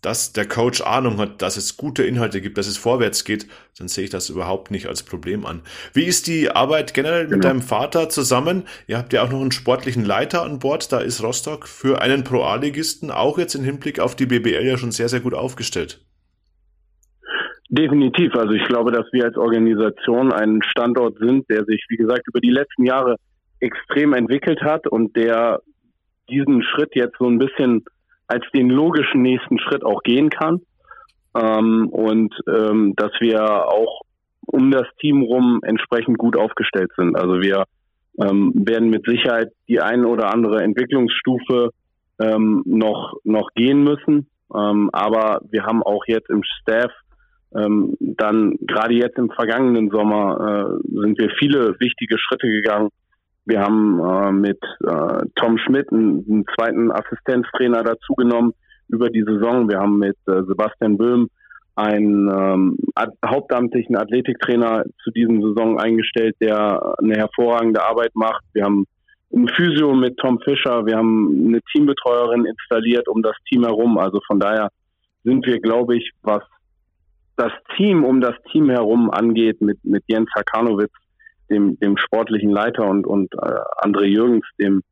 dass der Coach Ahnung hat, dass es gute Inhalte gibt, dass es vorwärts geht, dann sehe ich das überhaupt nicht als Problem an. Wie ist die Arbeit generell genau. mit deinem Vater zusammen? Ihr habt ja auch noch einen sportlichen Leiter an Bord, da ist Rostock für einen Pro-A-Ligisten auch jetzt im Hinblick auf die BBL ja schon sehr, sehr gut aufgestellt. Definitiv. Also ich glaube, dass wir als Organisation ein Standort sind, der sich, wie gesagt, über die letzten Jahre extrem entwickelt hat und der diesen Schritt jetzt so ein bisschen als den logischen nächsten Schritt auch gehen kann. Ähm, und ähm, dass wir auch um das Team rum entsprechend gut aufgestellt sind. Also wir ähm, werden mit Sicherheit die eine oder andere Entwicklungsstufe ähm, noch, noch gehen müssen. Ähm, aber wir haben auch jetzt im Staff ähm, dann gerade jetzt im vergangenen Sommer äh, sind wir viele wichtige Schritte gegangen, wir haben äh, mit äh, Tom Schmidt einen, einen zweiten Assistenztrainer dazugenommen über die Saison. Wir haben mit äh, Sebastian Böhm einen ähm, hauptamtlichen Athletiktrainer zu diesem Saison eingestellt, der eine hervorragende Arbeit macht. Wir haben ein Physio mit Tom Fischer, wir haben eine Teambetreuerin installiert um das Team herum. Also von daher sind wir, glaube ich, was das Team um das Team herum angeht, mit, mit Jens Hakanowitz dem, dem sportlichen Leiter und, und äh, André Jürgens, dem,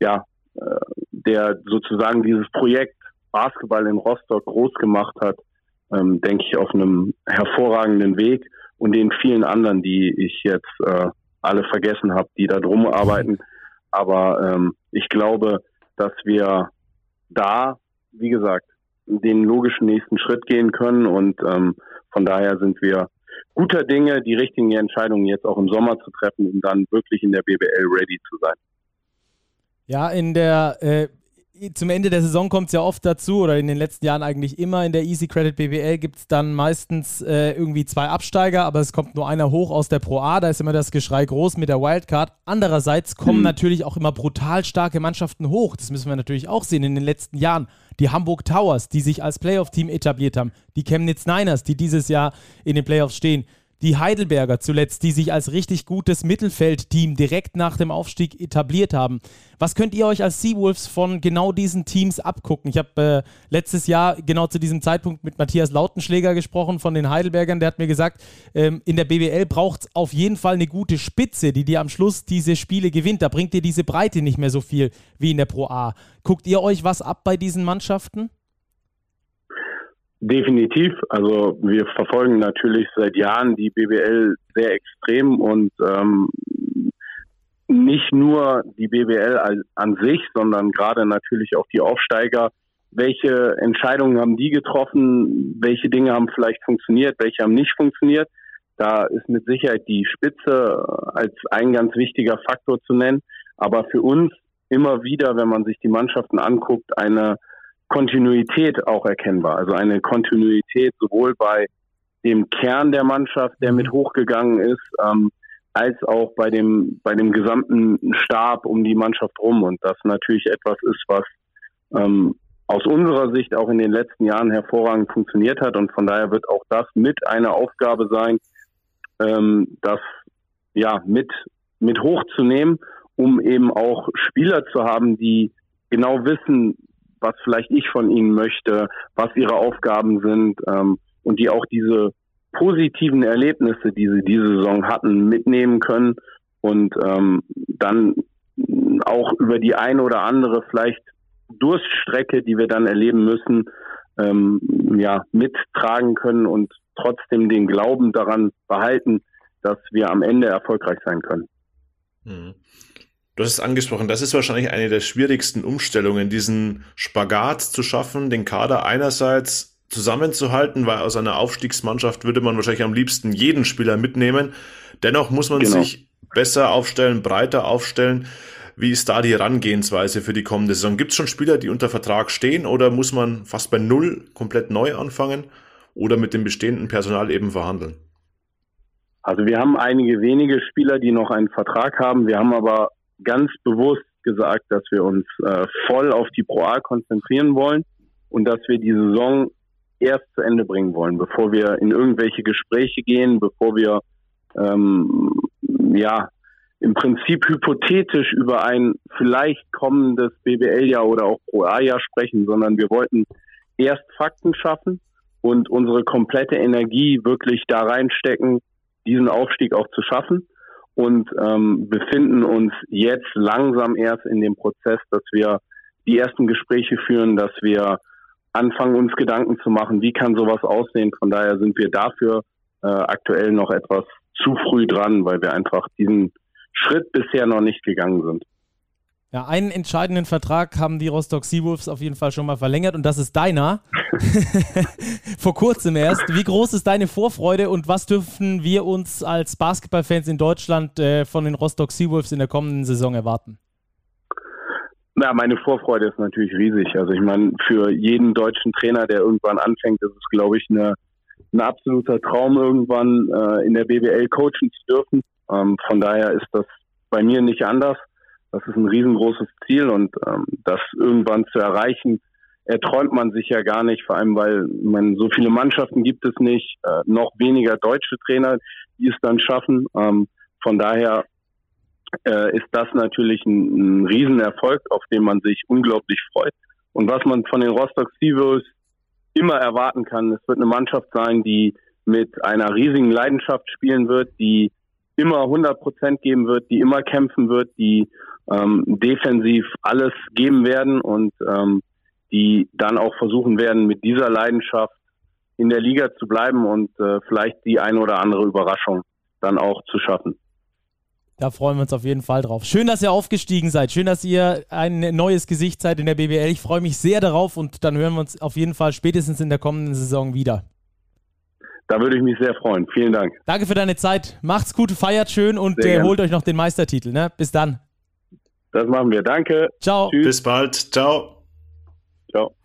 ja, äh, der sozusagen dieses Projekt Basketball in Rostock groß gemacht hat, ähm, denke ich, auf einem hervorragenden Weg und den vielen anderen, die ich jetzt äh, alle vergessen habe, die da drum arbeiten. Aber ähm, ich glaube, dass wir da, wie gesagt, den logischen nächsten Schritt gehen können und ähm, von daher sind wir guter Dinge, die richtigen Entscheidungen jetzt auch im Sommer zu treffen, um dann wirklich in der BBL ready zu sein. Ja, in der, äh, zum Ende der Saison kommt es ja oft dazu, oder in den letzten Jahren eigentlich immer in der Easy Credit BBL gibt es dann meistens äh, irgendwie zwei Absteiger, aber es kommt nur einer hoch aus der Pro A, da ist immer das Geschrei groß mit der Wildcard. Andererseits kommen mhm. natürlich auch immer brutal starke Mannschaften hoch, das müssen wir natürlich auch sehen in den letzten Jahren. Die Hamburg Towers, die sich als Playoff-Team etabliert haben, die Chemnitz Niners, die dieses Jahr in den Playoffs stehen, die Heidelberger zuletzt, die sich als richtig gutes Mittelfeldteam direkt nach dem Aufstieg etabliert haben. Was könnt ihr euch als Seawolves von genau diesen Teams abgucken? Ich habe äh, letztes Jahr genau zu diesem Zeitpunkt mit Matthias Lautenschläger gesprochen von den Heidelbergern. Der hat mir gesagt, ähm, in der BWL braucht es auf jeden Fall eine gute Spitze, die dir am Schluss diese Spiele gewinnt. Da bringt dir diese Breite nicht mehr so viel wie in der Pro A. Guckt ihr euch was ab bei diesen Mannschaften? Definitiv. Also wir verfolgen natürlich seit Jahren die BBL sehr extrem und ähm, nicht nur die BBL an sich, sondern gerade natürlich auch die Aufsteiger. Welche Entscheidungen haben die getroffen? Welche Dinge haben vielleicht funktioniert? Welche haben nicht funktioniert? Da ist mit Sicherheit die Spitze als ein ganz wichtiger Faktor zu nennen. Aber für uns immer wieder, wenn man sich die Mannschaften anguckt, eine Kontinuität auch erkennbar. Also eine Kontinuität sowohl bei dem Kern der Mannschaft, der mit hochgegangen ist, ähm, als auch bei dem, bei dem gesamten Stab um die Mannschaft rum. Und das natürlich etwas ist, was ähm, aus unserer Sicht auch in den letzten Jahren hervorragend funktioniert hat. Und von daher wird auch das mit einer Aufgabe sein, ähm, das ja mit, mit hochzunehmen, um eben auch Spieler zu haben, die genau wissen, was vielleicht ich von ihnen möchte, was ihre Aufgaben sind ähm, und die auch diese positiven Erlebnisse, die sie diese Saison hatten, mitnehmen können und ähm, dann auch über die eine oder andere vielleicht Durststrecke, die wir dann erleben müssen, ähm, ja, mittragen können und trotzdem den Glauben daran behalten, dass wir am Ende erfolgreich sein können. Mhm. Du hast es angesprochen, das ist wahrscheinlich eine der schwierigsten Umstellungen, diesen Spagat zu schaffen, den Kader einerseits zusammenzuhalten, weil aus einer Aufstiegsmannschaft würde man wahrscheinlich am liebsten jeden Spieler mitnehmen. Dennoch muss man genau. sich besser aufstellen, breiter aufstellen. Wie ist da die Herangehensweise für die kommende Saison? Gibt es schon Spieler, die unter Vertrag stehen oder muss man fast bei Null komplett neu anfangen oder mit dem bestehenden Personal eben verhandeln? Also wir haben einige wenige Spieler, die noch einen Vertrag haben. Wir haben aber ganz bewusst gesagt, dass wir uns äh, voll auf die Pro A konzentrieren wollen und dass wir die Saison erst zu Ende bringen wollen, bevor wir in irgendwelche Gespräche gehen, bevor wir ähm, ja im Prinzip hypothetisch über ein vielleicht kommendes BBL-Jahr oder auch Pro A-Jahr sprechen, sondern wir wollten erst Fakten schaffen und unsere komplette Energie wirklich da reinstecken, diesen Aufstieg auch zu schaffen und ähm, befinden uns jetzt langsam erst in dem Prozess, dass wir die ersten Gespräche führen, dass wir anfangen, uns Gedanken zu machen, wie kann sowas aussehen. Von daher sind wir dafür äh, aktuell noch etwas zu früh dran, weil wir einfach diesen Schritt bisher noch nicht gegangen sind. Ja, einen entscheidenden Vertrag haben die Rostock Seawolves auf jeden Fall schon mal verlängert und das ist deiner. Vor kurzem erst. Wie groß ist deine Vorfreude und was dürfen wir uns als Basketballfans in Deutschland äh, von den Rostock Seawolves in der kommenden Saison erwarten? Na, meine Vorfreude ist natürlich riesig. Also ich meine, für jeden deutschen Trainer, der irgendwann anfängt, ist es, glaube ich, eine, ein absoluter Traum, irgendwann äh, in der BBL coachen zu dürfen. Ähm, von daher ist das bei mir nicht anders. Das ist ein riesengroßes Ziel und ähm, das irgendwann zu erreichen, erträumt man sich ja gar nicht, vor allem weil man so viele Mannschaften gibt es nicht, äh, noch weniger deutsche Trainer, die es dann schaffen. Ähm, von daher äh, ist das natürlich ein, ein Riesenerfolg, auf den man sich unglaublich freut. Und was man von den Rostock Seawolves immer erwarten kann, es wird eine Mannschaft sein, die mit einer riesigen Leidenschaft spielen wird, die immer 100 Prozent geben wird, die immer kämpfen wird, die ähm, defensiv alles geben werden und ähm, die dann auch versuchen werden, mit dieser Leidenschaft in der Liga zu bleiben und äh, vielleicht die eine oder andere Überraschung dann auch zu schaffen. Da freuen wir uns auf jeden Fall drauf. Schön, dass ihr aufgestiegen seid. Schön, dass ihr ein neues Gesicht seid in der BBL. Ich freue mich sehr darauf und dann hören wir uns auf jeden Fall spätestens in der kommenden Saison wieder. Da würde ich mich sehr freuen. Vielen Dank. Danke für deine Zeit. Macht's gut, feiert schön und äh, holt euch noch den Meistertitel. Ne? Bis dann. Das machen wir. Danke. Ciao. Tschüss. Bis bald. Ciao. Ciao.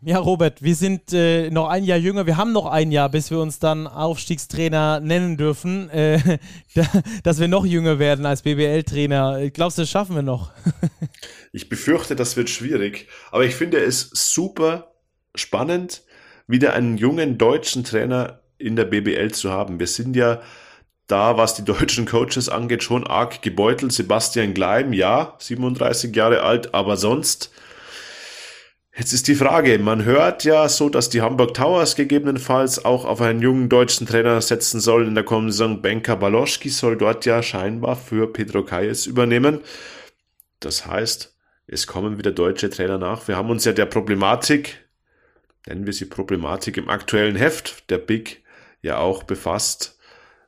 Ja, Robert, wir sind äh, noch ein Jahr jünger. Wir haben noch ein Jahr, bis wir uns dann Aufstiegstrainer nennen dürfen. Äh, da, dass wir noch jünger werden als BBL-Trainer. Glaubst du, das schaffen wir noch? ich befürchte, das wird schwierig. Aber ich finde es super spannend, wieder einen jungen deutschen Trainer in der BBL zu haben. Wir sind ja da, was die deutschen Coaches angeht, schon arg gebeutelt. Sebastian Gleim, ja, 37 Jahre alt, aber sonst Jetzt ist die Frage, man hört ja so, dass die Hamburg Towers gegebenenfalls auch auf einen jungen deutschen Trainer setzen sollen in der kommenden Saison. Benka Baloschki soll dort ja scheinbar für Pedro Kayes übernehmen. Das heißt, es kommen wieder deutsche Trainer nach. Wir haben uns ja der Problematik, nennen wir sie Problematik im aktuellen Heft, der Big, ja auch befasst.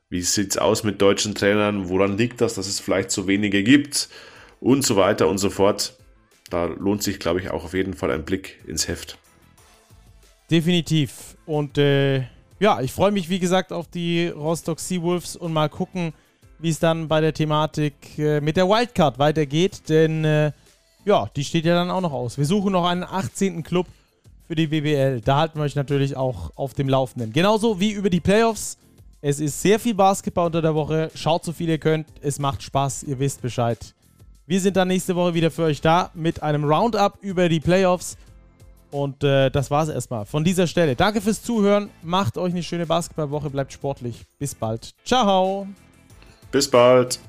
Wie sieht's aus mit deutschen Trainern? Woran liegt das, dass es vielleicht so wenige gibt? Und so weiter und so fort da lohnt sich, glaube ich, auch auf jeden Fall ein Blick ins Heft. Definitiv. Und äh, ja, ich freue mich, wie gesagt, auf die Rostock Seawolves und mal gucken, wie es dann bei der Thematik äh, mit der Wildcard weitergeht. Denn äh, ja, die steht ja dann auch noch aus. Wir suchen noch einen 18. Club für die BBL. Da halten wir euch natürlich auch auf dem Laufenden. Genauso wie über die Playoffs. Es ist sehr viel Basketball unter der Woche. Schaut so viel ihr könnt. Es macht Spaß. Ihr wisst Bescheid. Wir sind dann nächste Woche wieder für euch da mit einem Roundup über die Playoffs. Und äh, das war's erstmal von dieser Stelle. Danke fürs Zuhören. Macht euch eine schöne Basketballwoche. Bleibt sportlich. Bis bald. Ciao. Bis bald.